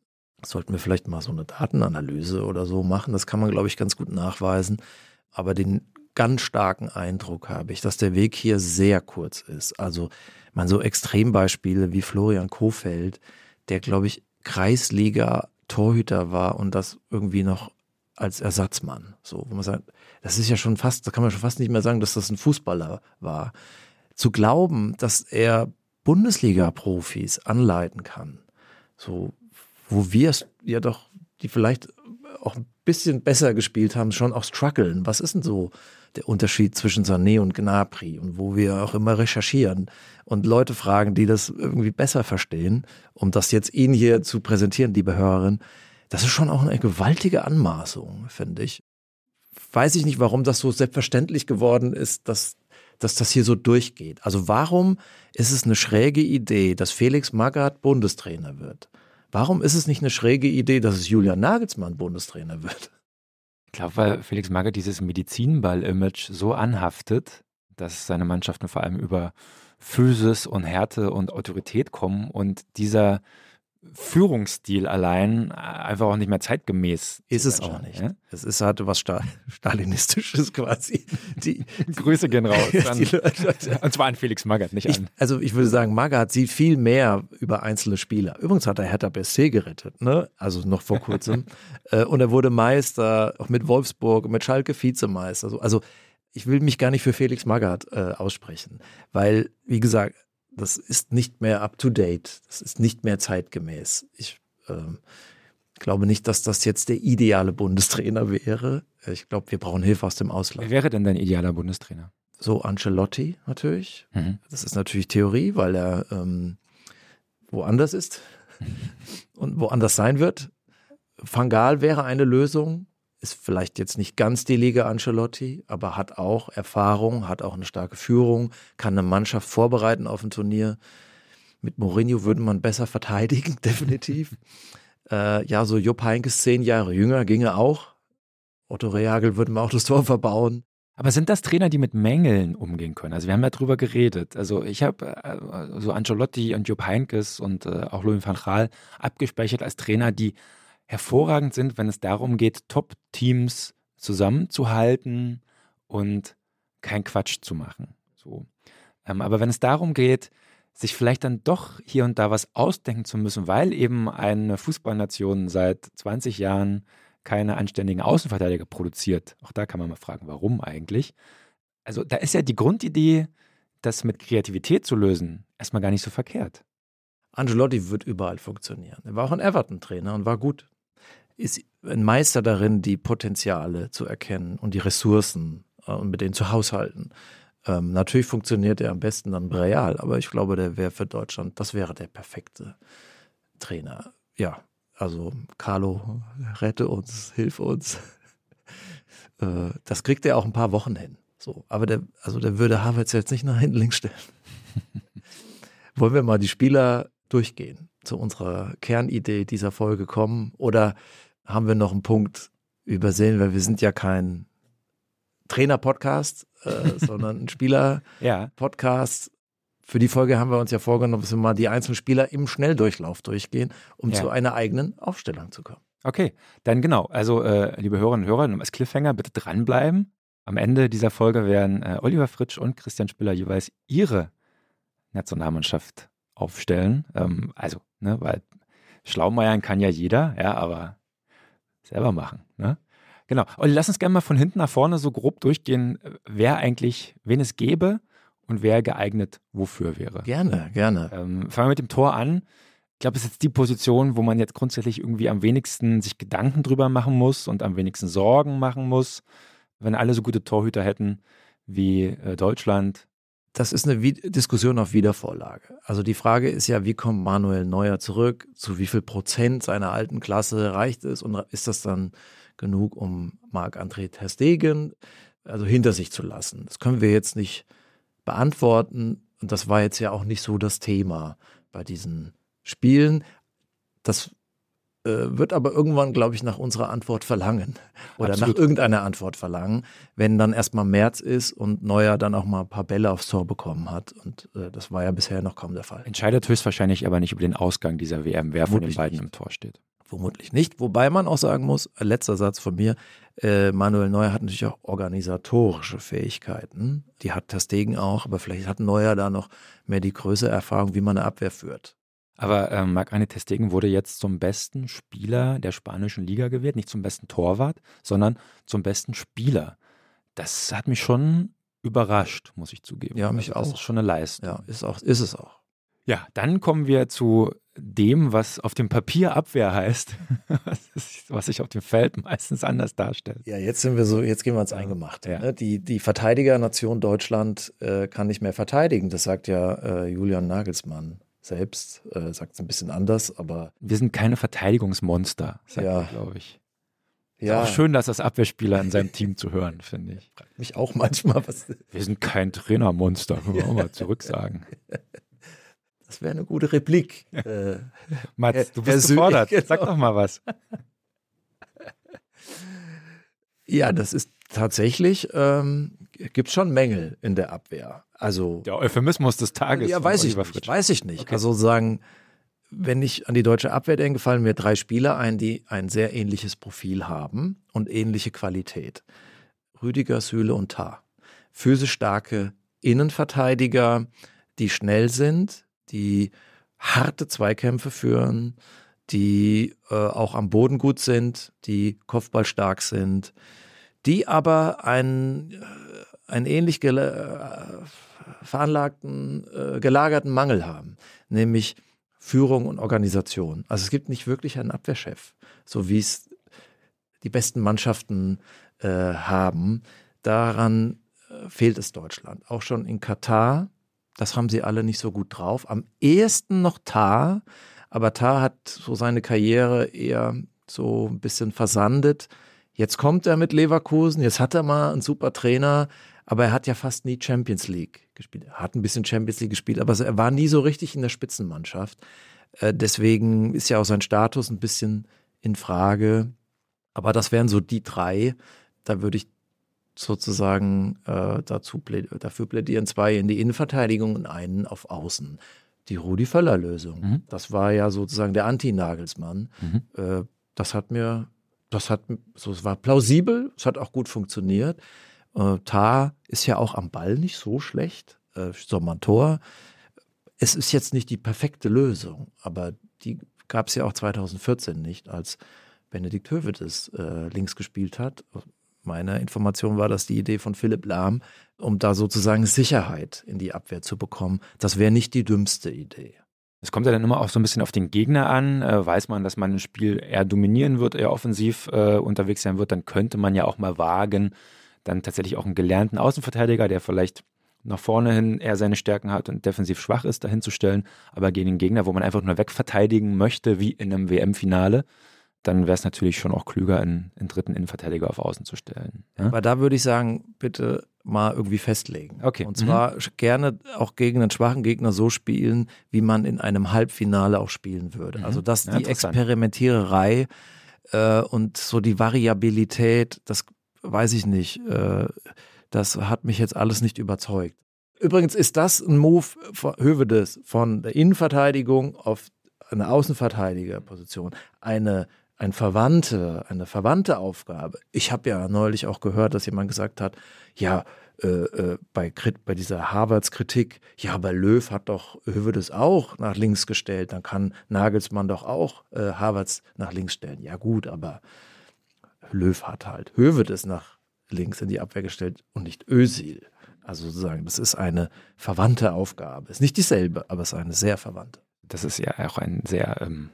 Sollten wir vielleicht mal so eine Datenanalyse oder so machen. Das kann man, glaube ich, ganz gut nachweisen. Aber den ganz starken Eindruck habe ich, dass der Weg hier sehr kurz ist. Also man so Extrembeispiele wie Florian Kofeld, der, glaube ich, Kreisliga-Torhüter war und das irgendwie noch als Ersatzmann. So, wo man sagt, das ist ja schon fast, da kann man schon fast nicht mehr sagen, dass das ein Fußballer war. Zu glauben, dass er Bundesliga-Profis anleiten kann, so, wo wir es ja doch, die vielleicht auch ein bisschen besser gespielt haben, schon auch strugglen. Was ist denn so der Unterschied zwischen Sané und Gnabry und wo wir auch immer recherchieren und Leute fragen, die das irgendwie besser verstehen, um das jetzt Ihnen hier zu präsentieren, liebe Hörerin. Das ist schon auch eine gewaltige Anmaßung, finde ich. Weiß ich nicht, warum das so selbstverständlich geworden ist, dass, dass das hier so durchgeht. Also warum ist es eine schräge Idee, dass Felix Magath Bundestrainer wird? Warum ist es nicht eine schräge Idee, dass es Julian Nagelsmann Bundestrainer wird? Ich glaube, weil Felix Magath dieses Medizinball-Image so anhaftet, dass seine Mannschaften vor allem über Physis und Härte und Autorität kommen und dieser Führungsstil allein einfach auch nicht mehr zeitgemäß ist es auch nicht. Ja? Es ist halt was Stalinistisches quasi. Die, Grüße gehen raus. An, und zwar an Felix Magath, nicht ich, an. Also ich würde sagen, Magath sieht viel mehr über einzelne Spieler. Übrigens hat er Hertha BSC gerettet, ne? also noch vor kurzem. Äh, und er wurde Meister, auch mit Wolfsburg, mit Schalke Vizemeister. Also ich will mich gar nicht für Felix Magath äh, aussprechen, weil, wie gesagt, das ist nicht mehr up to date. Das ist nicht mehr zeitgemäß. Ich ähm, glaube nicht, dass das jetzt der ideale Bundestrainer wäre. Ich glaube, wir brauchen Hilfe aus dem Ausland. Wer wäre denn dein idealer Bundestrainer? So Ancelotti natürlich. Mhm. Das ist natürlich Theorie, weil er ähm, woanders ist und woanders sein wird. Fangal wäre eine Lösung ist vielleicht jetzt nicht ganz die Liga Ancelotti, aber hat auch Erfahrung, hat auch eine starke Führung, kann eine Mannschaft vorbereiten auf ein Turnier. Mit Mourinho würde man besser verteidigen, definitiv. äh, ja, so Jupp Heynckes zehn Jahre jünger ginge auch. Otto Rehagel würde man auch das Tor verbauen. Aber sind das Trainer, die mit Mängeln umgehen können? Also wir haben ja drüber geredet. Also ich habe äh, so Ancelotti und Jupp Heynckes und äh, auch Louis van Gaal abgespeichert als Trainer, die hervorragend sind, wenn es darum geht, Top-Teams zusammenzuhalten und kein Quatsch zu machen. So. Ähm, aber wenn es darum geht, sich vielleicht dann doch hier und da was ausdenken zu müssen, weil eben eine Fußballnation seit 20 Jahren keine anständigen Außenverteidiger produziert. Auch da kann man mal fragen, warum eigentlich. Also da ist ja die Grundidee, das mit Kreativität zu lösen, erstmal gar nicht so verkehrt. Angelotti wird überall funktionieren. Er war auch ein Everton-Trainer und war gut. Ist ein Meister darin, die Potenziale zu erkennen und die Ressourcen äh, und mit denen zu haushalten. Ähm, natürlich funktioniert er am besten dann Real, aber ich glaube, der wäre für Deutschland, das wäre der perfekte Trainer. Ja, also Carlo, rette uns, hilf uns. äh, das kriegt er auch ein paar Wochen hin. So, aber der, also der würde Havertz jetzt nicht nach hinten links stellen. Wollen wir mal die Spieler durchgehen, zu unserer Kernidee dieser Folge kommen? Oder haben wir noch einen Punkt übersehen, weil wir sind ja kein Trainer-Podcast, äh, sondern ein Spieler-Podcast. Für die Folge haben wir uns ja vorgenommen, dass wir mal die einzelnen Spieler im Schnelldurchlauf durchgehen, um ja. zu einer eigenen Aufstellung zu kommen. Okay, dann genau. Also, äh, liebe Hörerinnen und Hörer, als Cliffhanger bitte dranbleiben. Am Ende dieser Folge werden äh, Oliver Fritsch und Christian Spiller jeweils ihre Nationalmannschaft aufstellen. Ähm, also, ne, weil Schlaumeiern kann ja jeder, ja, aber selber machen. Ne? Genau. Olli, lass uns gerne mal von hinten nach vorne so grob durchgehen, wer eigentlich, wen es gäbe und wer geeignet wofür wäre. Gerne, gerne. Ähm, fangen wir mit dem Tor an. Ich glaube, es ist jetzt die Position, wo man jetzt grundsätzlich irgendwie am wenigsten sich Gedanken drüber machen muss und am wenigsten Sorgen machen muss. Wenn alle so gute Torhüter hätten wie äh, Deutschland, das ist eine Diskussion auf Wiedervorlage. Also die Frage ist ja, wie kommt Manuel Neuer zurück? Zu wie viel Prozent seiner alten Klasse reicht es? Und ist das dann genug, um Marc-André Terstegen also hinter sich zu lassen? Das können wir jetzt nicht beantworten. Und das war jetzt ja auch nicht so das Thema bei diesen Spielen. Das wird aber irgendwann, glaube ich, nach unserer Antwort verlangen oder Absolut. nach irgendeiner Antwort verlangen, wenn dann erstmal März ist und Neuer dann auch mal ein paar Bälle aufs Tor bekommen hat. Und äh, das war ja bisher noch kaum der Fall. Entscheidet höchstwahrscheinlich aber nicht über den Ausgang dieser WM, wer von den beiden nicht. im Tor steht. Vermutlich nicht. Wobei man auch sagen muss, letzter Satz von mir, äh, Manuel Neuer hat natürlich auch organisatorische Fähigkeiten. Die hat Testegen auch, aber vielleicht hat Neuer da noch mehr die größere Erfahrung, wie man eine Abwehr führt. Aber ähm, Marc-Anne Testegen wurde jetzt zum besten Spieler der spanischen Liga gewählt, nicht zum besten Torwart, sondern zum besten Spieler. Das hat mich schon überrascht, muss ich zugeben. Ja, mich also, das auch. ist schon eine Leistung. Ja, ist, auch, ist es auch. Ja, dann kommen wir zu dem, was auf dem Papier Abwehr heißt, was sich auf dem Feld meistens anders darstellt. Ja, jetzt sind wir so, jetzt gehen wir ins Eingemachte. Ja. Ne? Die, die Verteidigernation Deutschland äh, kann nicht mehr verteidigen. Das sagt ja äh, Julian Nagelsmann selbst, äh, sagt es ein bisschen anders, aber. Wir sind keine Verteidigungsmonster, sagt ja. glaube ich. Ja. Ist auch schön, dass das Abwehrspieler in seinem Team zu hören, finde ich. Mich auch manchmal. Was wir sind kein Trainermonster, können wir auch mal zurücksagen. Das wäre eine gute Replik. Äh, Mats, du bist gefordert. Genau. Sag doch mal was. Ja, das ist tatsächlich, ähm, gibt schon Mängel in der Abwehr. Also der Euphemismus des Tages. Ja, weiß ich nicht. Weiß ich nicht. Okay. Also sagen, wenn ich an die deutsche Abwehr denke, fallen mir drei Spieler ein, die ein sehr ähnliches Profil haben und ähnliche Qualität. Rüdiger, Süle und Tar. Physisch starke Innenverteidiger, die schnell sind, die harte Zweikämpfe führen, die äh, auch am Boden gut sind, die kopfballstark sind, die aber ein, äh, ein ähnlich äh, veranlagten, äh, gelagerten Mangel haben, nämlich Führung und Organisation. Also es gibt nicht wirklich einen Abwehrchef, so wie es die besten Mannschaften äh, haben. Daran äh, fehlt es Deutschland. Auch schon in Katar, das haben sie alle nicht so gut drauf. Am ehesten noch Tar, aber Tar hat so seine Karriere eher so ein bisschen versandet. Jetzt kommt er mit Leverkusen, jetzt hat er mal einen super Trainer, aber er hat ja fast nie Champions League gespielt. Er hat ein bisschen Champions League gespielt, aber er war nie so richtig in der Spitzenmannschaft. Äh, deswegen ist ja auch sein Status ein bisschen in Frage. Aber das wären so die drei. Da würde ich sozusagen äh, dazu pläd dafür plädieren, zwei in die Innenverteidigung und einen auf Außen. Die Rudi Völler-Lösung. Mhm. Das war ja sozusagen der Anti-Nagelsmann. Mhm. Äh, das hat mir, das hat, so, es war plausibel, es hat auch gut funktioniert. Äh, Tar ist ja auch am Ball nicht so schlecht. Äh, so ein Tor. Es ist jetzt nicht die perfekte Lösung, aber die gab es ja auch 2014 nicht, als Benedikt Hövedes äh, links gespielt hat. Meine Information war, dass die Idee von Philipp Lahm, um da sozusagen Sicherheit in die Abwehr zu bekommen, das wäre nicht die dümmste Idee. Es kommt ja dann immer auch so ein bisschen auf den Gegner an. Äh, weiß man, dass man ein Spiel eher dominieren wird, eher offensiv äh, unterwegs sein wird, dann könnte man ja auch mal wagen, dann tatsächlich auch einen gelernten Außenverteidiger, der vielleicht nach vorne hin eher seine Stärken hat und defensiv schwach ist, dahin zu stellen. Aber gegen den Gegner, wo man einfach nur wegverteidigen möchte, wie in einem WM-Finale, dann wäre es natürlich schon auch klüger, einen, einen, dritten Innenverteidiger auf Außen zu stellen. Ja? Aber da würde ich sagen, bitte mal irgendwie festlegen. Okay. Und zwar mhm. gerne auch gegen einen schwachen Gegner so spielen, wie man in einem Halbfinale auch spielen würde. Mhm. Also dass ja, die Experimentiererei äh, und so die Variabilität, das weiß ich nicht, äh, das hat mich jetzt alles nicht überzeugt. Übrigens ist das ein Move von Hövedes von der Innenverteidigung auf eine Außenverteidigerposition, eine ein Verwandte, eine verwandte Aufgabe. Ich habe ja neulich auch gehört, dass jemand gesagt hat, ja, äh, äh, bei, bei dieser Harvards Kritik, ja, aber Löw hat doch Hövedes auch nach links gestellt, dann kann Nagelsmann doch auch äh, Harvards nach links stellen. Ja gut, aber Löw hat halt Hövedes nach links in die Abwehr gestellt und nicht Ösil. Also sozusagen, das ist eine verwandte Aufgabe. Ist nicht dieselbe, aber es ist eine sehr verwandte. Das ist ja auch ein sehr ähm,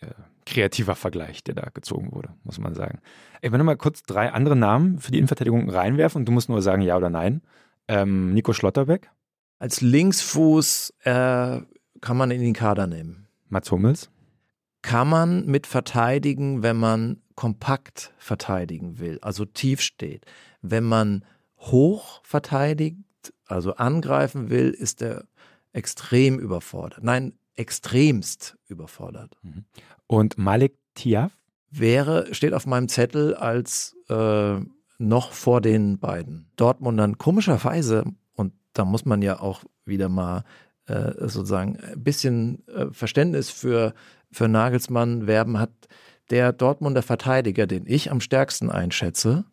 äh, kreativer Vergleich, der da gezogen wurde, muss man sagen. Ich will nochmal kurz drei andere Namen für die Innenverteidigung reinwerfen und du musst nur sagen ja oder nein. Ähm, Nico Schlotterbeck. Als Linksfuß äh, kann man in den Kader nehmen. Mats Hummels. Kann man mit verteidigen, wenn man kompakt verteidigen will, also tief steht. Wenn man hoch verteidigt, also angreifen will, ist er extrem überfordert. Nein, extremst überfordert. Mhm. Und Malik Tiaf? Wäre, steht auf meinem Zettel als äh, noch vor den beiden. Dortmundern komischerweise, und da muss man ja auch wieder mal äh, sozusagen ein bisschen äh, Verständnis für, für Nagelsmann werben, hat der Dortmunder Verteidiger, den ich am stärksten einschätze,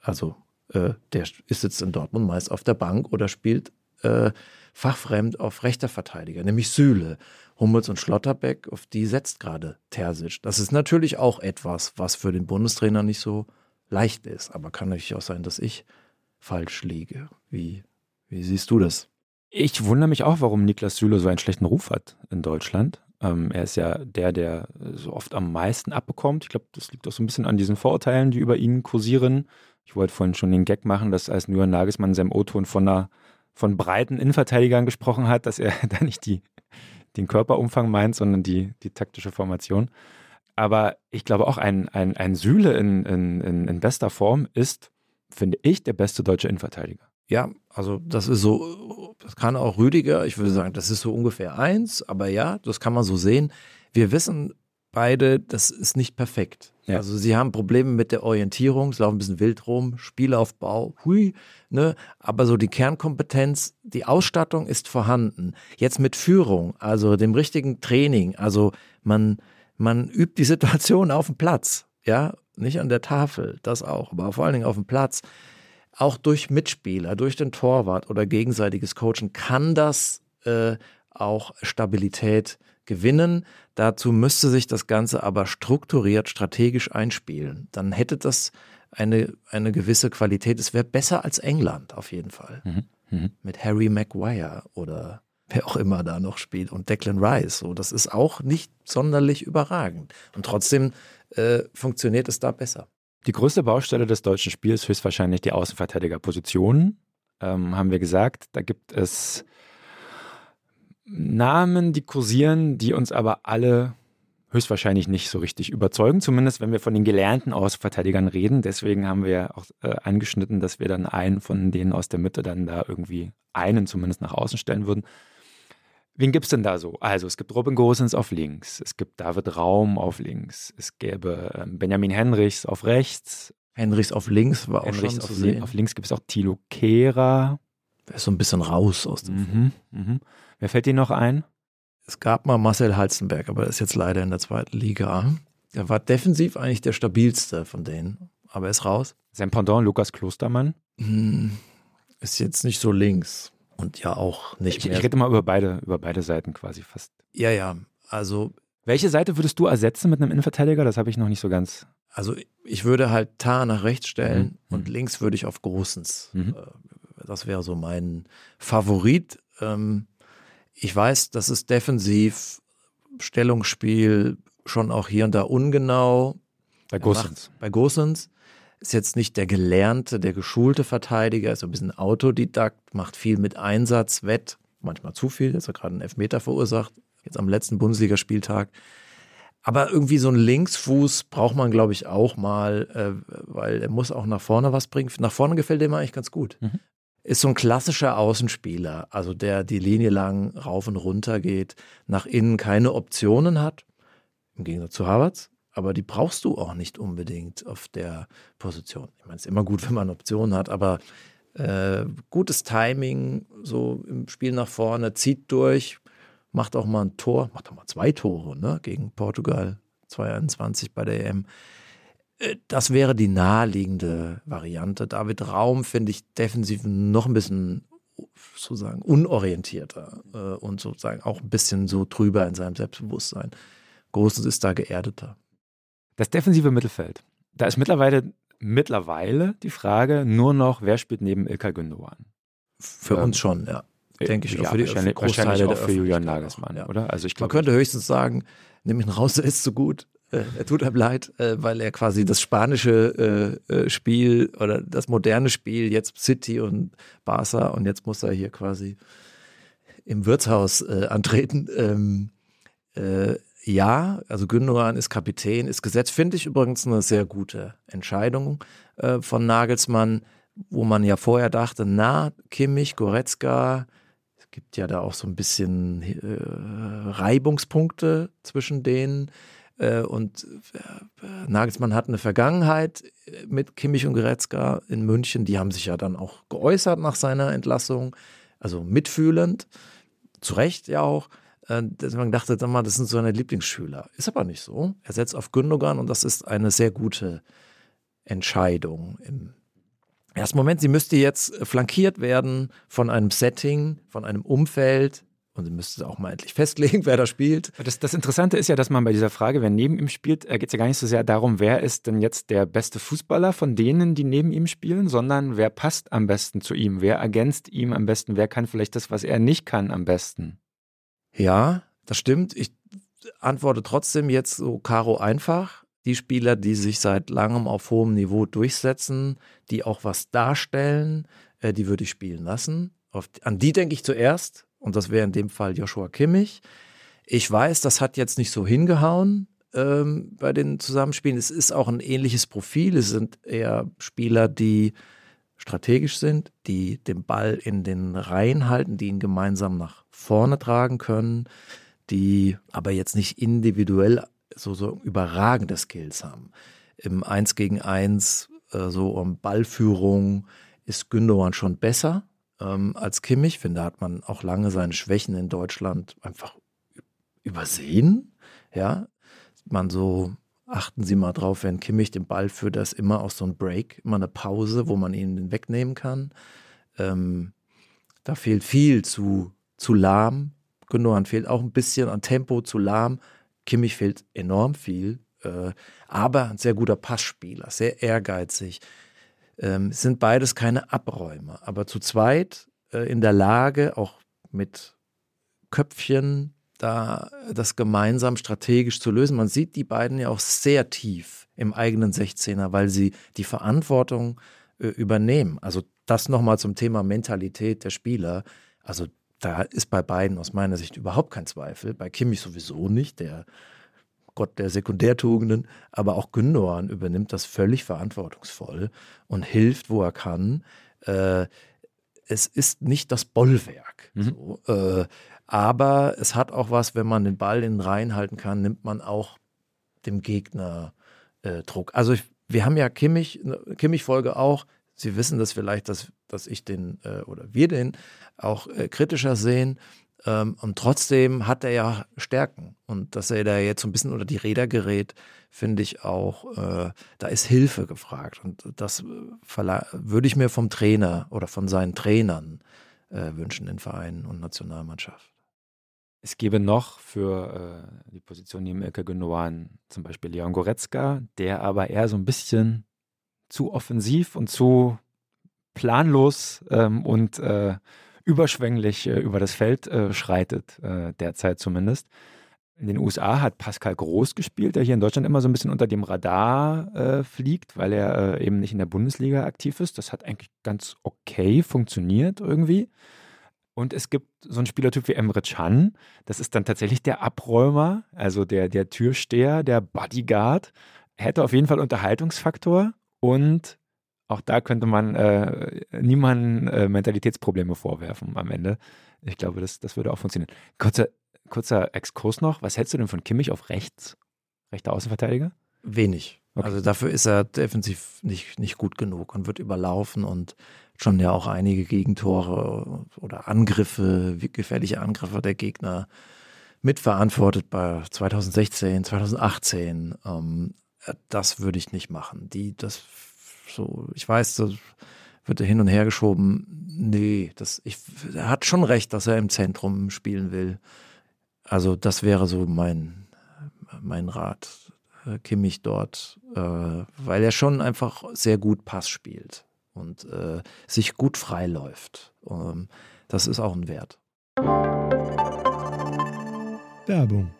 also äh, der ist jetzt in Dortmund meist auf der Bank oder spielt äh, fachfremd auf rechter Verteidiger, nämlich Sühle. Hummels und Schlotterbeck, auf die setzt gerade Terzic. Das ist natürlich auch etwas, was für den Bundestrainer nicht so leicht ist. Aber kann natürlich auch sein, dass ich falsch liege. Wie, wie siehst du das? Ich wundere mich auch, warum Niklas Süle so einen schlechten Ruf hat in Deutschland. Ähm, er ist ja der, der so oft am meisten abbekommt. Ich glaube, das liegt auch so ein bisschen an diesen Vorurteilen, die über ihn kursieren. Ich wollte vorhin schon den Gag machen, dass als Julian Nagelsmann in seinem O-Ton von von breiten Innenverteidigern gesprochen hat, dass er da nicht die, den Körperumfang meint, sondern die, die taktische Formation. Aber ich glaube auch, ein, ein, ein Süle in, in, in bester Form ist, finde ich, der beste deutsche Innenverteidiger. Ja, also das ist so, das kann auch Rüdiger, ich würde sagen, das ist so ungefähr eins, aber ja, das kann man so sehen. Wir wissen beide, das ist nicht perfekt. Ja. Also sie haben Probleme mit der Orientierung, es laufen ein bisschen wild rum, Spielaufbau, hui, ne? Aber so die Kernkompetenz, die Ausstattung ist vorhanden. Jetzt mit Führung, also dem richtigen Training, also man, man übt die Situation auf dem Platz, ja, nicht an der Tafel, das auch, aber vor allen Dingen auf dem Platz. Auch durch Mitspieler, durch den Torwart oder gegenseitiges Coachen kann das äh, auch Stabilität gewinnen. Dazu müsste sich das Ganze aber strukturiert, strategisch einspielen. Dann hätte das eine, eine gewisse Qualität. Es wäre besser als England auf jeden Fall. Mhm. Mhm. Mit Harry Maguire oder wer auch immer da noch spielt und Declan Rice. So, das ist auch nicht sonderlich überragend. Und trotzdem äh, funktioniert es da besser. Die größte Baustelle des deutschen Spiels ist höchstwahrscheinlich die Außenverteidigerpositionen. Ähm, haben wir gesagt, da gibt es Namen, die kursieren, die uns aber alle höchstwahrscheinlich nicht so richtig überzeugen, zumindest wenn wir von den gelernten Außenverteidigern reden. Deswegen haben wir auch äh, angeschnitten, dass wir dann einen von denen aus der Mitte dann da irgendwie einen zumindest nach außen stellen würden. Wen gibt es denn da so? Also es gibt Robin Gosens auf links, es gibt David Raum auf links, es gäbe ähm, Benjamin Henrichs auf rechts. Henrichs auf links war auch Henrichs schon auf, zu sehen. auf links gibt es auch Thilo Kehrer. Der ist so ein bisschen raus aus dem mhm, mhm. Wer fällt dir noch ein? Es gab mal Marcel Halzenberg, aber er ist jetzt leider in der zweiten Liga. Er war defensiv eigentlich der stabilste von denen, aber er ist raus. Sein Pendant Lukas Klostermann? Hm, ist jetzt nicht so links. Und ja auch nicht Ich, mehr. ich rede mal über beide, über beide Seiten quasi fast. ja, ja. Also, Welche Seite würdest du ersetzen mit einem Innenverteidiger? Das habe ich noch nicht so ganz. also ich würde halt Tar nach rechts stellen Mhm. und links würde ich auf Großens. Mhm. Äh, Das wäre so mein Favorit. Ähm, Ich weiß, das ist defensiv, Stellungsspiel schon auch hier und da ungenau. Bei Gosens. Bei Gosens ist jetzt nicht der gelernte, der geschulte Verteidiger, ist so ein bisschen Autodidakt, macht viel mit Einsatz, Wett, manchmal zu viel, jetzt hat er gerade einen Elfmeter verursacht, jetzt am letzten Bundesligaspieltag. Aber irgendwie so einen Linksfuß braucht man, glaube ich, auch mal, äh, weil er muss auch nach vorne was bringen. Nach vorne gefällt dem eigentlich ganz gut. Mhm. Ist so ein klassischer Außenspieler, also der die Linie lang rauf und runter geht, nach innen keine Optionen hat, im Gegensatz zu Havertz. Aber die brauchst du auch nicht unbedingt auf der Position. Ich meine, es ist immer gut, wenn man Optionen hat, aber äh, gutes Timing, so im Spiel nach vorne, zieht durch, macht auch mal ein Tor, macht auch mal zwei Tore, ne, gegen Portugal 2021 bei der EM. Äh, Das wäre die naheliegende Variante. David Raum finde ich defensiv noch ein bisschen sozusagen unorientierter äh, und sozusagen auch ein bisschen so trüber in seinem Selbstbewusstsein. Großes ist da geerdeter. Das defensive Mittelfeld. Da ist mittlerweile, mittlerweile die Frage nur noch, wer spielt neben Ilkay Gündogan? Für Ähm, uns schon, ja. Denke ich ja, auch für die wahrscheinlich, Großteile wahrscheinlich auch für Julian Nagelsmann, ja. oder? Also ich Man glaube, könnte höchstens sagen, nimm ihn raus, er ist zu gut. Äh, Er tut einem leid, äh, weil er quasi das spanische äh, Spiel oder das moderne Spiel, jetzt City und Barca und jetzt muss er hier quasi im Wirtshaus antreten. Ähm, äh, ja, also Gündogan ist Kapitän, ist gesetzt. Finde ich übrigens eine sehr gute Entscheidung äh, von Nagelsmann, wo man ja vorher dachte, na, Kimmich, Goretzka, es gibt ja da auch so ein bisschen äh, Reibungspunkte zwischen denen. Äh, und äh, Nagelsmann hat eine Vergangenheit äh, mit Kimmich und Goretzka in München. Die haben sich ja dann auch geäußert nach seiner Entlassung, also mitfühlend, zu Recht ja auch. Äh, dass man dachte, sag mal, das sind so seine Lieblingsschüler. Ist aber nicht so. Er setzt auf Gündogan und das ist eine sehr gute Entscheidung im ersten Moment. Sie müsste jetzt flankiert werden von einem Setting, von einem Umfeld. Und sie müsste auch mal endlich festlegen, wer da spielt. Das, das Interessante ist ja, dass man bei dieser Frage, wer neben ihm spielt, äh, geht es ja gar nicht so sehr darum, wer ist denn jetzt der beste Fußballer von denen, die neben ihm spielen, sondern wer passt am besten zu ihm, wer ergänzt ihm am besten, wer kann vielleicht das, was er nicht kann, am besten. Ja, das stimmt. Ich antworte trotzdem jetzt so Karo einfach. Die Spieler, die sich seit langem auf hohem Niveau durchsetzen, die auch was darstellen, äh, die würde ich spielen lassen. An die denke ich zuerst. Und das wäre in dem Fall Joshua Kimmich. Ich weiß, das hat jetzt nicht so hingehauen ähm, bei den Zusammenspielen. Es ist auch ein ähnliches Profil. Es sind eher Spieler, die strategisch sind, die den Ball in den Reihen halten, die ihn gemeinsam nach vorne tragen können, die aber jetzt nicht individuell so, so überragende Skills haben. Im 1 gegen 1, äh, so um Ballführung, ist Gündogan schon besser ähm, als Kimmich. Ich finde, da hat man auch lange seine Schwächen in Deutschland einfach übersehen. Ja, man so, achten Sie mal drauf, wenn Kimmich den Ball führt, da ist immer auch so ein Break, immer eine Pause, wo man ihn wegnehmen kann. Ähm, da fehlt viel zu, zu lahm. Gündogan fehlt auch ein bisschen an Tempo zu lahm. Kimmich fehlt enorm viel, äh, aber ein sehr guter Passspieler, sehr ehrgeizig. Ähm, sind beides keine Abräumer, aber zu zweit äh, in der Lage, auch mit Köpfchen da das gemeinsam strategisch zu lösen. Man sieht die beiden ja auch sehr tief im eigenen 16er, weil sie die Verantwortung äh, übernehmen. Also das nochmal zum Thema Mentalität der Spieler. Also da ist bei beiden aus meiner Sicht überhaupt kein Zweifel. Bei Kimmich sowieso nicht, der Gott der Sekundärtugenden, aber auch Gündogan übernimmt das völlig verantwortungsvoll und hilft, wo er kann. Äh, es ist nicht das Bollwerk. Mhm. So, äh, aber es hat auch was, wenn man den Ball in den Reihen halten kann, nimmt man auch dem Gegner äh, Druck. Also ich, wir haben ja Kimmich, Kimmich-Folge auch. Sie wissen das vielleicht, dass, dass ich den äh, oder wir den auch äh, kritischer sehen. Ähm, und trotzdem hat er ja Stärken. Und dass er da jetzt so ein bisschen unter die Räder gerät, finde ich auch, äh, da ist Hilfe gefragt. Und das äh, würde ich mir vom Trainer oder von seinen Trainern äh, wünschen in Vereinen und Nationalmannschaft. Es gäbe noch für äh, die Position neben Ilke Gündogan zum Beispiel Leon Goretzka, der aber eher so ein bisschen zu offensiv und zu planlos ähm, und äh, überschwänglich äh, über das Feld äh, schreitet, äh, derzeit zumindest. In den USA hat Pascal Groß gespielt, der hier in Deutschland immer so ein bisschen unter dem Radar äh, fliegt, weil er eben nicht in der Bundesliga aktiv ist. Das hat eigentlich ganz okay funktioniert irgendwie. Und es gibt so einen Spielertyp wie Emre Can. Das ist dann tatsächlich der Abräumer, also der, der Türsteher, der Bodyguard. Hätte auf jeden Fall Unterhaltungsfaktor und auch da könnte man äh, niemandem äh, Mentalitätsprobleme vorwerfen am Ende. Ich glaube, das, das würde auch funktionieren. Kurzer, kurzer Exkurs noch. Was hältst du denn von Kimmich auf rechts? Rechter Außenverteidiger? Wenig. Okay. Also dafür ist er defensiv nicht, nicht gut genug und wird überlaufen und schon ja auch einige Gegentore oder Angriffe, gefährliche Angriffe der Gegner mitverantwortet bei 2016, 2018. Ähm, das würde ich nicht machen. Die, das so, ich weiß, das wird hin und her geschoben. Nee, das, ich, er hat schon recht, dass er im Zentrum spielen will. Also das wäre so mein, mein Rat. Äh, Kimmich dort, äh, weil er schon einfach sehr gut Pass spielt und äh, sich gut freiläuft. Ähm, das ist auch ein Wert. Werbung.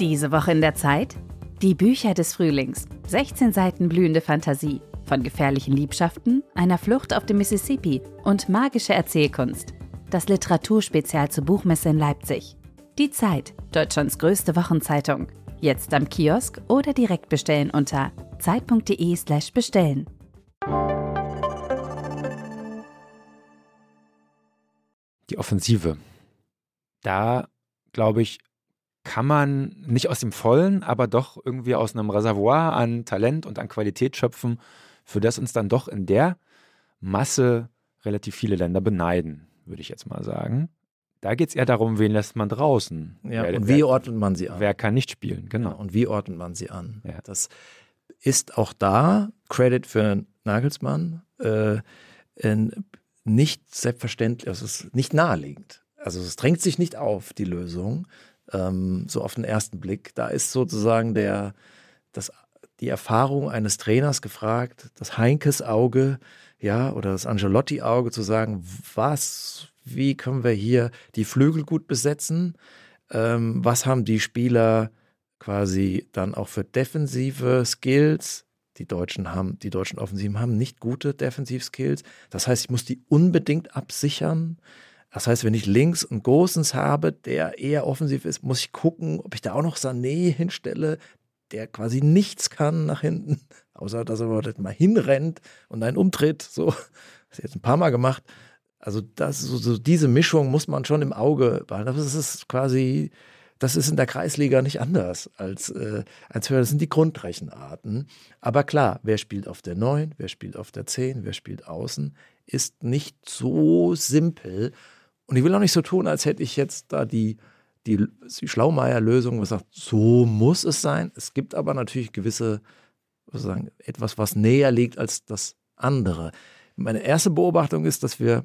Diese Woche in der Zeit? Die Bücher des Frühlings. 16 Seiten blühende Fantasie. Von gefährlichen Liebschaften, einer Flucht auf dem Mississippi und magische Erzählkunst. Das Literaturspezial zur Buchmesse in Leipzig. Die Zeit, Deutschlands größte Wochenzeitung. Jetzt am Kiosk oder direkt bestellen unter zeit.de/slash bestellen. Die Offensive. Da, glaube ich, kann man nicht aus dem Vollen, aber doch irgendwie aus einem Reservoir an Talent und an Qualität schöpfen, für das uns dann doch in der Masse relativ viele Länder beneiden, würde ich jetzt mal sagen. Da geht es eher darum, wen lässt man draußen. Ja, wer, und wie wer, ordnet man sie an? Wer kann nicht spielen, genau. Ja, und wie ordnet man sie an? Ja. Das ist auch da, Credit für Nagelsmann, äh, nicht selbstverständlich, also es ist nicht naheliegend. Also es drängt sich nicht auf, die Lösung, ähm, so auf den ersten Blick. Da ist sozusagen der, das, die Erfahrung eines Trainers gefragt, das Heinkes Auge, ja, oder das Angelotti-Auge zu sagen, was, wie können wir hier die Flügel gut besetzen? Ähm, was haben die Spieler quasi dann auch für defensive Skills? Die Deutschen haben, die deutschen Offensiven haben nicht gute Defensivskills. Das heißt, ich muss die unbedingt absichern. Das heißt, wenn ich links einen Gosens habe, der eher offensiv ist, muss ich gucken, ob ich da auch noch Sané hinstelle, der quasi nichts kann nach hinten, außer dass er mal hinrennt und einen umtritt. So, das ist jetzt ein paar Mal gemacht. Also das, so, so diese Mischung muss man schon im Auge behalten. Das ist quasi, das ist in der Kreisliga nicht anders als, äh, als für, das sind die Grundrechenarten. Aber klar, wer spielt auf der 9, wer spielt auf der 10, wer spielt außen, ist nicht so simpel. Und ich will auch nicht so tun, als hätte ich jetzt da die, die, Schlaumeier-Lösung gesagt, so muss es sein. Es gibt aber natürlich gewisse, sozusagen, etwas, was näher liegt als das andere. Meine erste Beobachtung ist, dass wir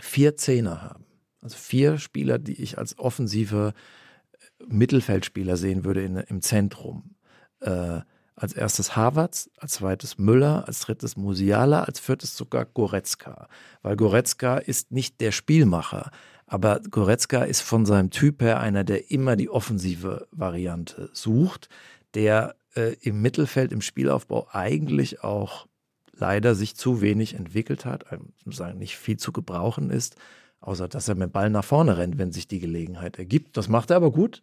vier Zehner haben. Also vier Spieler, die ich als offensive Mittelfeldspieler sehen würde in, im Zentrum. Äh, als erstes Havertz, als zweites Müller, als drittes Musiala, als viertes sogar Goretzka. Weil Goretzka ist nicht der Spielmacher, aber Goretzka ist von seinem Typ her einer, der immer die offensive Variante sucht, der äh, im Mittelfeld, im Spielaufbau eigentlich auch leider sich zu wenig entwickelt hat, sagen nicht viel zu gebrauchen ist, außer dass er mit Ball nach vorne rennt, wenn sich die Gelegenheit ergibt. Das macht er aber gut.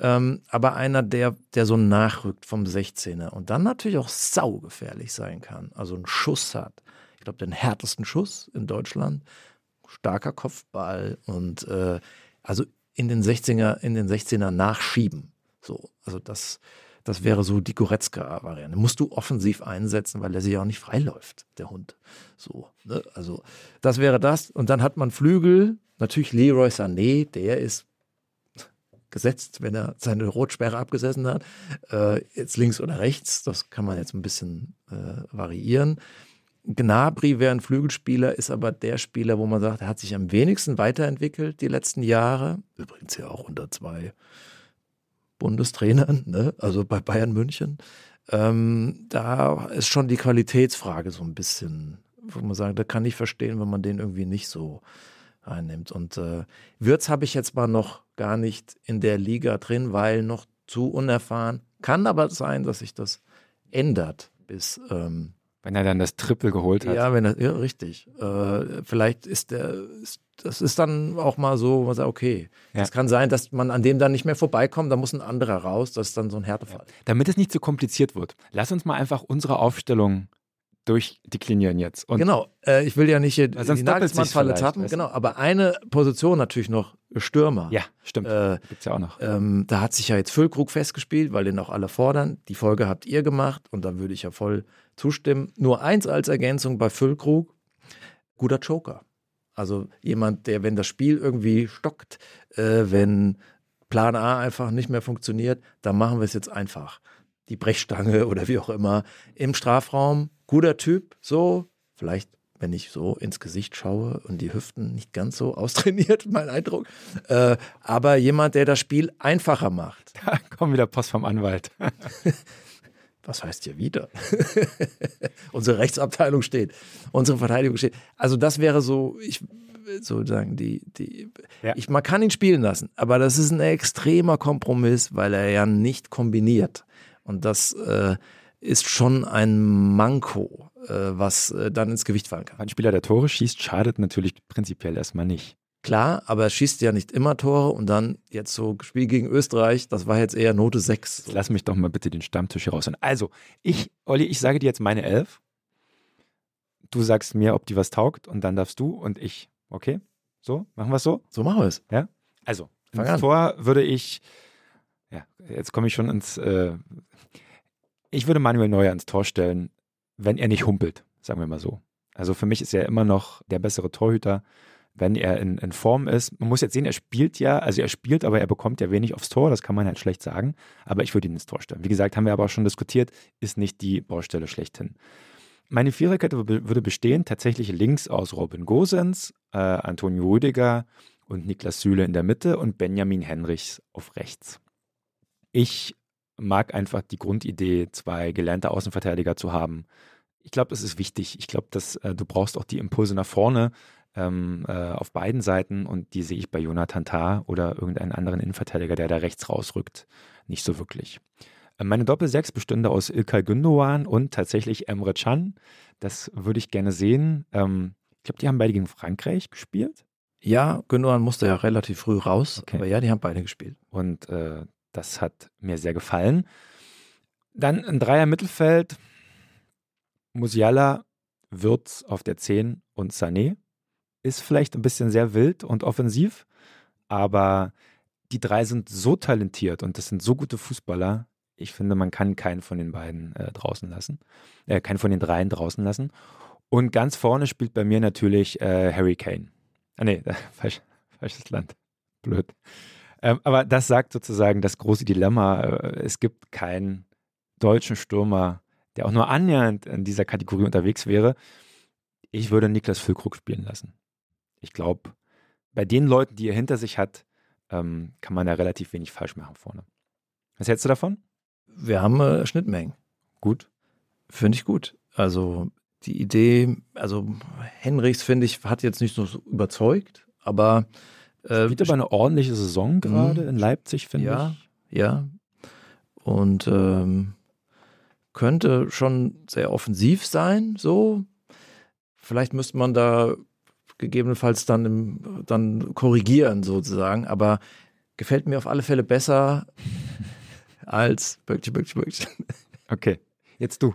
Ähm, aber einer, der, der so nachrückt vom 16er und dann natürlich auch saugefährlich sein kann. Also einen Schuss hat. Ich glaube, den härtesten Schuss in Deutschland. Starker Kopfball und äh, also in den 16er, in den 16er nachschieben. So, also das, das wäre so die Goretzka-Variante. Musst du offensiv einsetzen, weil er sich auch nicht freiläuft, der Hund. So, ne? Also, das wäre das. Und dann hat man Flügel, natürlich Leroy Sané, der ist gesetzt, wenn er seine Rotsperre abgesessen hat. Äh, jetzt links oder rechts, das kann man jetzt ein bisschen äh, variieren. Gnabry wäre ein Flügelspieler, ist aber der Spieler, wo man sagt, er hat sich am wenigsten weiterentwickelt die letzten Jahre. Übrigens ja auch unter zwei Bundestrainern, ne? also bei Bayern München. Ähm, da ist schon die Qualitätsfrage so ein bisschen, wo man sagt, da kann ich verstehen, wenn man den irgendwie nicht so einnimmt. Und äh, Würz habe ich jetzt mal noch gar nicht in der Liga drin, weil noch zu unerfahren. Kann aber sein, dass sich das ändert bis ähm, wenn er dann das Triple geholt hat. Ja, wenn er, ja, richtig. Äh, vielleicht ist der, ist, das ist dann auch mal so, man sagt, okay, es ja. kann sein, dass man an dem dann nicht mehr vorbeikommt, da muss ein anderer raus, das ist dann so ein Härtefall. Ja. Damit es nicht zu kompliziert wird, lass uns mal einfach unsere Aufstellung durchdeklinieren jetzt. Und genau, äh, ich will ja nicht hier die Nagelsmann-Falle tappen, genau, aber eine Position natürlich noch Stürmer. Ja, stimmt. Äh, Gibt's ja auch noch. Ähm, da hat sich ja jetzt Füllkrug festgespielt, weil den auch alle fordern. Die Folge habt ihr gemacht und da würde ich ja voll zustimmen. Nur eins als Ergänzung bei Füllkrug, guter Joker. Also jemand, der, wenn das Spiel irgendwie stockt, äh, wenn Plan A einfach nicht mehr funktioniert, dann machen wir es jetzt einfach. Die Brechstange oder wie auch immer im Strafraum guter Typ, so, vielleicht, wenn ich so ins Gesicht schaue und die Hüften nicht ganz so austrainiert, mein Eindruck. Äh, aber jemand, der das Spiel einfacher macht. Da kommt wieder Post vom Anwalt. Was heißt hier wieder? Unsere Rechtsabteilung steht, unsere Verteidigung steht. Also das wäre so, ich sozusagen die, die ja. ich, man kann ihn spielen lassen, aber das ist ein extremer Kompromiss, weil er ja nicht kombiniert. Und das äh, ist schon ein Manko, äh, was äh, dann ins Gewicht fallen kann. Ein Spieler, der Tore schießt, schadet natürlich prinzipiell erstmal nicht. Klar, aber er schießt ja nicht immer Tore und dann jetzt so Spiel gegen Österreich, das war jetzt eher Note 6. Lass mich doch mal bitte den Stammtisch hier raus. Also, ich, Olli, ich sage dir jetzt meine Elf. Du sagst mir, ob die was taugt und dann darfst du und ich. Okay? So? Machen wir es so? So machen wir es. Ja? Also, Tor würde ich, ja, jetzt komme ich schon ins, äh, ich würde Manuel Neuer ins Tor stellen, wenn er nicht humpelt, sagen wir mal so. Also für mich ist er immer noch der bessere Torhüter, wenn er in, in Form ist. Man muss jetzt sehen, er spielt ja, also er spielt, aber er bekommt ja wenig aufs Tor, das kann man halt schlecht sagen. Aber ich würde ihn ins Tor stellen. Wie gesagt, haben wir aber auch schon diskutiert, ist nicht die Baustelle schlechthin. Meine Viererkette würde bestehen, tatsächlich links aus Robin Gosens, äh, Antonio Rüdiger und Niklas Süle in der Mitte und Benjamin Henrichs auf rechts. Ich mag einfach die Grundidee, zwei gelernte Außenverteidiger zu haben. Ich glaube, das ist wichtig. Ich glaube, dass äh, du brauchst auch die Impulse nach vorne ähm, äh, auf beiden Seiten und die sehe ich bei Jonathan Tah oder irgendeinen anderen Innenverteidiger, der da rechts rausrückt, nicht so wirklich. Äh, meine Doppel-6 bestünde aus Ilkay Gündoğan und tatsächlich Emre Can. Das würde ich gerne sehen. Ähm, ich glaube, die haben beide gegen Frankreich gespielt. Ja, Gündoğan musste ja relativ früh raus, okay. aber ja, die haben beide gespielt. Und äh, das hat mir sehr gefallen. Dann ein Dreier Mittelfeld. Musiala, Würz auf der 10 und Sané. Ist vielleicht ein bisschen sehr wild und offensiv, aber die drei sind so talentiert und das sind so gute Fußballer. Ich finde, man kann keinen von den beiden äh, draußen lassen, äh, keinen von den dreien draußen lassen. Und ganz vorne spielt bei mir natürlich äh, Harry Kane. Ah nee, falsch, falsches Land. Blöd. Ähm, aber das sagt sozusagen das große Dilemma. Äh, es gibt keinen deutschen Stürmer, der auch nur annähernd in dieser Kategorie unterwegs wäre. Ich würde Niklas Füllkrug spielen lassen. Ich glaube, bei den Leuten, die er hinter sich hat, ähm, kann man da relativ wenig falsch machen vorne. Was hältst du davon? Wir haben äh, Schnittmengen. Gut. Finde ich gut. Also die Idee, also Henrichs, finde ich, hat jetzt nicht so überzeugt, aber äh, Spielt aber eine ordentliche Saison mhm. gerade in Leipzig, finde ja, ich. Ja, Und ähm, könnte schon sehr offensiv sein, so. Vielleicht müsste man da gegebenenfalls dann, im, dann korrigieren, sozusagen. Aber gefällt mir auf alle Fälle besser als Böckchen, Böckchen, Böckchen. Okay, jetzt du.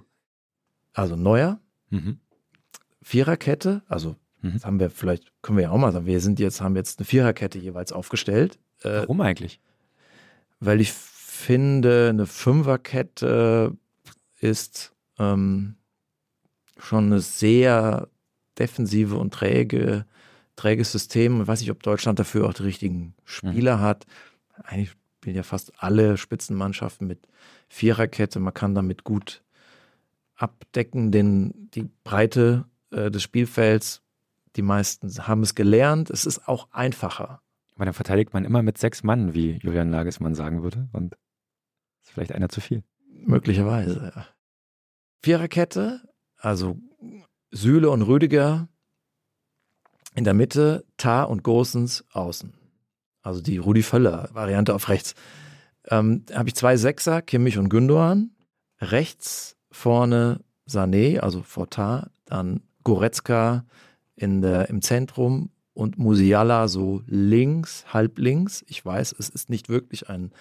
Also Neuer, mhm. Viererkette, also Mhm. Das haben wir vielleicht, können wir ja auch mal sagen, wir sind jetzt, haben jetzt eine Viererkette jeweils aufgestellt. Äh, Warum eigentlich? Weil ich finde, eine Fünferkette ist ähm, schon eine sehr defensive und träge, träges System. Ich weiß nicht, ob Deutschland dafür auch die richtigen Spieler mhm. hat. Eigentlich spielen ja fast alle Spitzenmannschaften mit Viererkette. Man kann damit gut abdecken den, die Breite äh, des Spielfelds. Die meisten haben es gelernt. Es ist auch einfacher. Aber dann verteidigt man immer mit sechs Mann, wie Julian Nagelsmann sagen würde. Und ist vielleicht einer zu viel. Möglicherweise, ja. Viererkette, also Sühle und Rüdiger in der Mitte, Tar und Gosens außen. Also die Rudi Völler-Variante auf rechts. Ähm, habe ich zwei Sechser, Kimmich und Gündogan. Rechts vorne Sané, also vor Tar, dann Goretzka in der, im Zentrum und Musiala so links, halb links. Ich weiß, es ist nicht wirklich ein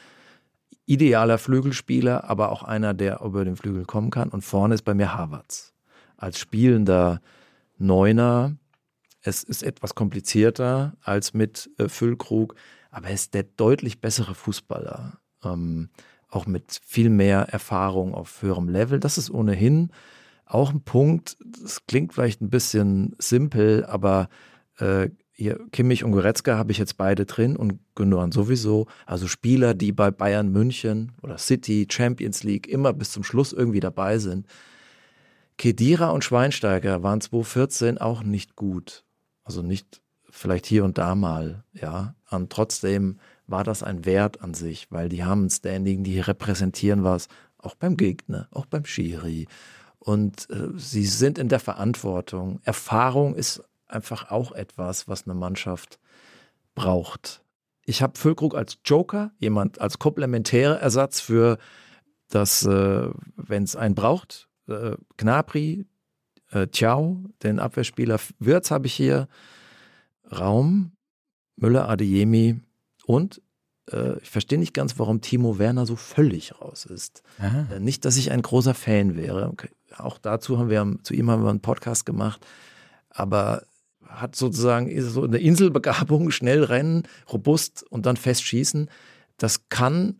idealer Flügelspieler, aber auch einer, der über den Flügel kommen kann. Und vorne ist bei mir Havertz. Als spielender Neuner. Es ist etwas komplizierter als mit äh, Füllkrug, aber er ist der deutlich bessere Fußballer. Ähm, auch mit viel mehr Erfahrung auf höherem Level. Das ist ohnehin auch ein Punkt. Das klingt vielleicht ein bisschen simpel, aber äh, hier Kimmich und Goretzka habe ich jetzt beide drin und Gündogan sowieso. Also Spieler, die bei Bayern München oder City, Champions League immer bis zum Schluss irgendwie dabei sind. Kedira und Schweinsteiger waren 2014 auch nicht gut. Also nicht vielleicht hier und da mal, ja. Und trotzdem war das ein Wert an sich, weil die haben ein Standing, die repräsentieren was, auch beim Gegner, auch beim Schiri. Und äh, sie sind in der Verantwortung. Erfahrung ist einfach auch etwas, was eine Mannschaft braucht. Ich habe Füllkrug als Joker, jemand als komplementärer Ersatz für das, äh, wenn es einen braucht. Äh, Gnabry, äh, Ciao, den Abwehrspieler Wirtz habe ich hier. Raum, Müller, Adeyemi und äh, ich verstehe nicht ganz, warum Timo Werner so völlig raus ist. Äh, nicht, dass ich ein großer Fan wäre. Okay. Auch dazu haben wir, zu ihm haben wir einen Podcast gemacht. Aber hat sozusagen so eine Inselbegabung, schnell rennen, robust und dann festschießen. Das kann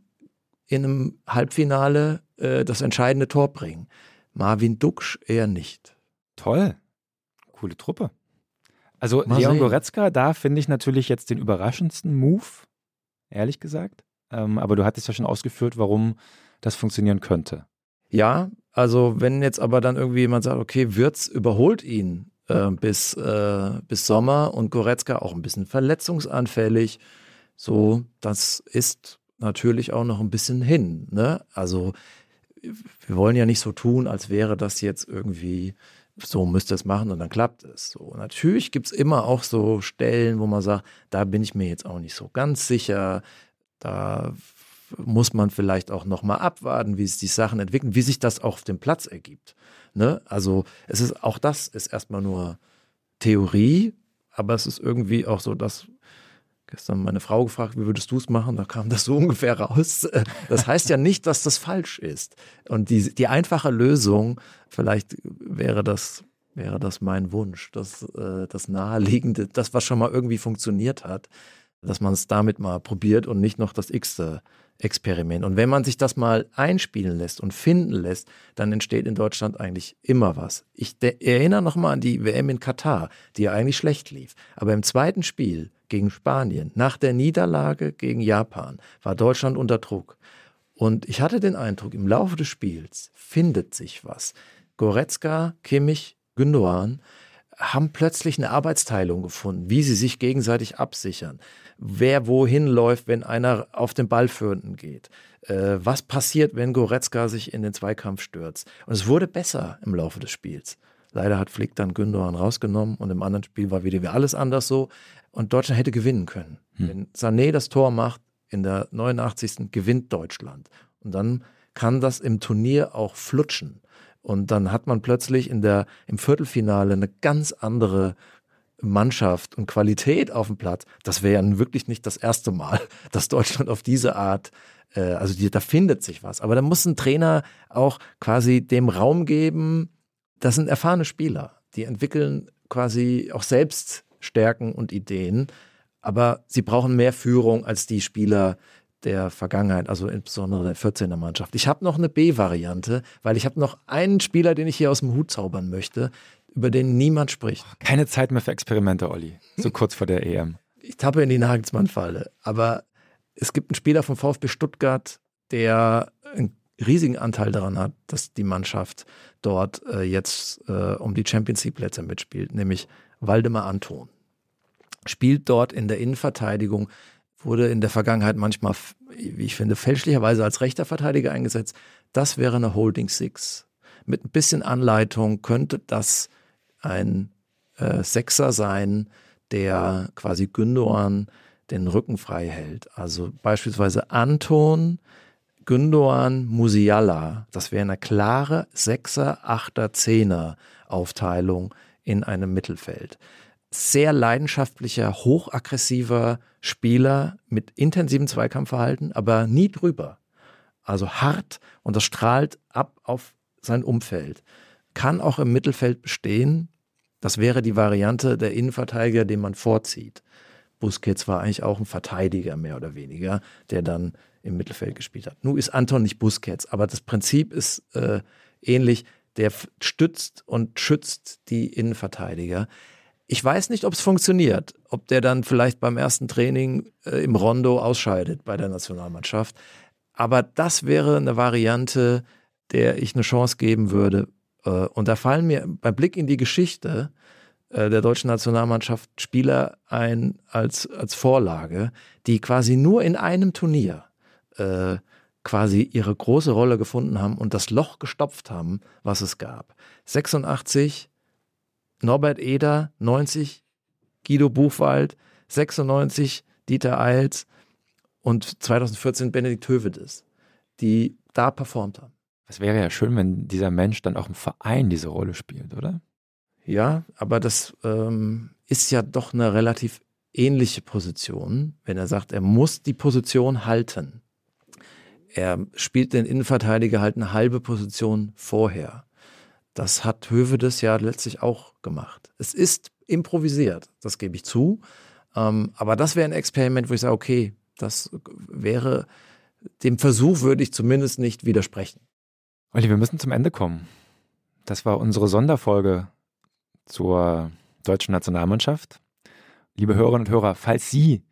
in einem Halbfinale äh, das entscheidende Tor bringen. Marvin Duksch eher nicht. Toll. Coole Truppe. Also Mal Leon sehen. Goretzka, da finde ich natürlich jetzt den überraschendsten Move, ehrlich gesagt. Ähm, aber du hattest ja schon ausgeführt, warum das funktionieren könnte. Ja, also wenn jetzt aber dann irgendwie jemand sagt, okay, Wirtz überholt ihn äh, bis, äh, bis Sommer und Goretzka auch ein bisschen verletzungsanfällig. So, das ist natürlich auch noch ein bisschen hin. Ne? Also wir wollen ja nicht so tun, als wäre das jetzt irgendwie so müsste es machen und dann klappt es. So natürlich gibt es immer auch so Stellen, wo man sagt, da bin ich mir jetzt auch nicht so ganz sicher. Da muss man vielleicht auch noch mal abwarten, wie sich die Sachen entwickeln, wie sich das auch auf dem Platz ergibt. Ne? Also es ist auch das ist erstmal nur Theorie, aber es ist irgendwie auch so, dass gestern meine Frau gefragt, wie würdest du es machen? Da kam das so ungefähr raus. Das heißt ja nicht, dass das falsch ist. Und die, die einfache Lösung, vielleicht wäre das, wäre das mein Wunsch, dass äh, das Naheliegende, das, was schon mal irgendwie funktioniert hat, dass man es damit mal probiert und nicht noch das X-te Experiment. Und wenn man sich das mal einspielen lässt und finden lässt, dann entsteht in Deutschland eigentlich immer was. Ich erinnere nochmal an die WM in Katar, die ja eigentlich schlecht lief. Aber im zweiten Spiel gegen Spanien, nach der Niederlage gegen Japan, war Deutschland unter Druck. Und ich hatte den Eindruck, im Laufe des Spiels findet sich was. Goretzka, Kimmich, Gündogan haben plötzlich eine Arbeitsteilung gefunden, wie sie sich gegenseitig absichern wer wohin läuft, wenn einer auf den Ballführenden geht. Äh, was passiert, wenn Goretzka sich in den Zweikampf stürzt? Und es wurde besser im Laufe des Spiels. Leider hat Flick dann Gündogan rausgenommen und im anderen Spiel war wieder alles anders so. Und Deutschland hätte gewinnen können. Hm. Wenn Sané das Tor macht, in der 89. gewinnt Deutschland. Und dann kann das im Turnier auch flutschen. Und dann hat man plötzlich in der, im Viertelfinale eine ganz andere Mannschaft und Qualität auf dem Platz, das wäre ja wirklich nicht das erste Mal, dass Deutschland auf diese Art, äh, also die, da findet sich was. Aber da muss ein Trainer auch quasi dem Raum geben, das sind erfahrene Spieler, die entwickeln quasi auch selbst Stärken und Ideen, aber sie brauchen mehr Führung als die Spieler der Vergangenheit, also insbesondere der 14er Mannschaft. Ich habe noch eine B-Variante, weil ich habe noch einen Spieler, den ich hier aus dem Hut zaubern möchte, über den niemand spricht. Keine Zeit mehr für Experimente, Olli. So kurz vor der EM. Ich tappe in die Nagelsmann-Falle. Aber es gibt einen Spieler vom VfB Stuttgart, der ein riesigen Anteil daran hat, dass die Mannschaft dort äh, jetzt äh, um die Champions League Plätze mitspielt, nämlich Waldemar Anton. Spielt dort in der Innenverteidigung, wurde in der Vergangenheit manchmal, wie ich finde, fälschlicherweise als rechter Verteidiger eingesetzt. Das wäre eine Holding Six. Mit ein bisschen Anleitung könnte das ein äh, Sechser sein, der quasi Gündogan den Rücken frei hält. Also beispielsweise Anton, Gündogan, Musiala. Das wäre eine klare Sechser, Achter, Zehner Aufteilung in einem Mittelfeld. Sehr leidenschaftlicher, hochaggressiver Spieler mit intensivem Zweikampfverhalten, aber nie drüber. Also hart und das strahlt ab auf sein Umfeld. Kann auch im Mittelfeld bestehen. Das wäre die Variante der Innenverteidiger, den man vorzieht. Busquets war eigentlich auch ein Verteidiger, mehr oder weniger, der dann im Mittelfeld gespielt hat. Nun ist Anton nicht Busquets, aber das Prinzip ist äh, ähnlich. Der stützt und schützt die Innenverteidiger. Ich weiß nicht, ob es funktioniert, ob der dann vielleicht beim ersten Training äh, im Rondo ausscheidet bei der Nationalmannschaft. Aber das wäre eine Variante, der ich eine Chance geben würde. Äh, und da fallen mir beim Blick in die Geschichte äh, der deutschen Nationalmannschaft Spieler ein als, als Vorlage, die quasi nur in einem Turnier äh, quasi ihre große Rolle gefunden haben und das Loch gestopft haben, was es gab. 86 Norbert Eder, 90 Guido Buchwald, 96 Dieter Eils und 2014 Benedikt Hövedes, die da performt haben. Es wäre ja schön, wenn dieser Mensch dann auch im Verein diese Rolle spielt, oder? Ja, aber das ähm, ist ja doch eine relativ ähnliche Position, wenn er sagt, er muss die Position halten. Er spielt den Innenverteidiger halt eine halbe Position vorher. Das hat Hövedes ja letztlich auch gemacht. Es ist improvisiert, das gebe ich zu. Ähm, aber das wäre ein Experiment, wo ich sage, okay, das wäre, dem Versuch würde ich zumindest nicht widersprechen. Olli, wir müssen zum Ende kommen. Das war unsere Sonderfolge zur deutschen Nationalmannschaft. Liebe Hörerinnen und Hörer, falls Sie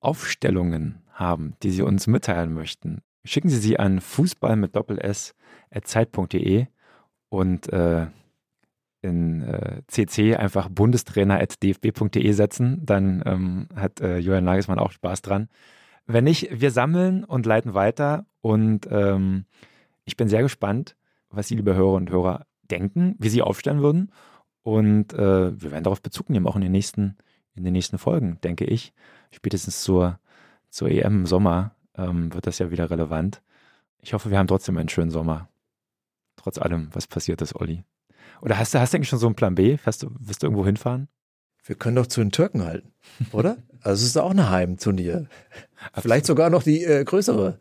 Aufstellungen haben, die Sie uns mitteilen möchten, schicken Sie sie an fußball mit doppel s zeit.de und äh, in äh, CC einfach bundestrainer.dfb.de setzen, dann ähm, hat äh, Julian Nagelsmann auch Spaß dran. Wenn nicht, wir sammeln und leiten weiter und ähm, ich bin sehr gespannt, was Sie, liebe Hörer und Hörer, denken, wie Sie aufstellen würden und äh, wir werden darauf Bezug nehmen, auch in den nächsten, in den nächsten Folgen, denke ich. Spätestens zur, zur EM im Sommer ähm, wird das ja wieder relevant. Ich hoffe, wir haben trotzdem einen schönen Sommer. Trotz allem, was passiert ist, Olli. Oder hast du, hast du eigentlich schon so einen Plan B? Wirst du, wirst du irgendwo hinfahren? Wir können doch zu den Türken halten, oder? also es ist auch ein Heimturnier. Vielleicht sogar noch die äh, größere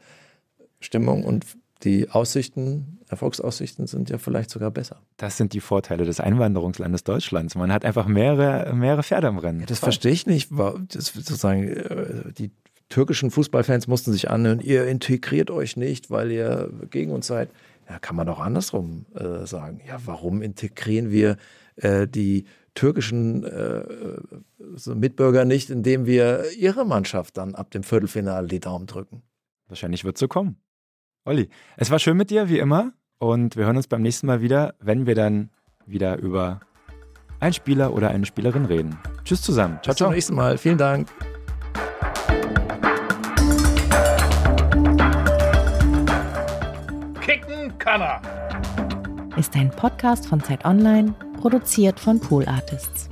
Stimmung und die Aussichten, Erfolgsaussichten sind ja vielleicht sogar besser. Das sind die Vorteile des Einwanderungslandes Deutschlands. Man hat einfach mehrere, mehrere Pferde im Rennen. Ja, das verstehe ich nicht. Das sozusagen, äh, die türkischen Fußballfans mussten sich anhören, ihr integriert euch nicht, weil ihr gegen uns seid. Ja, kann man auch andersrum äh, sagen. Ja, warum integrieren wir äh, die türkischen äh, so Mitbürger nicht, indem wir ihre Mannschaft dann ab dem Viertelfinale die Daumen drücken? Wahrscheinlich wird es so kommen. Olli, es war schön mit dir, wie immer. Und wir hören uns beim nächsten Mal wieder, wenn wir dann wieder über einen Spieler oder eine Spielerin reden. Tschüss zusammen. Ciao, Bis ciao. Bis zum nächsten Mal. Vielen Dank. Kicken kann er. Ist ein Podcast von Zeit Online, produziert von Pool Artists.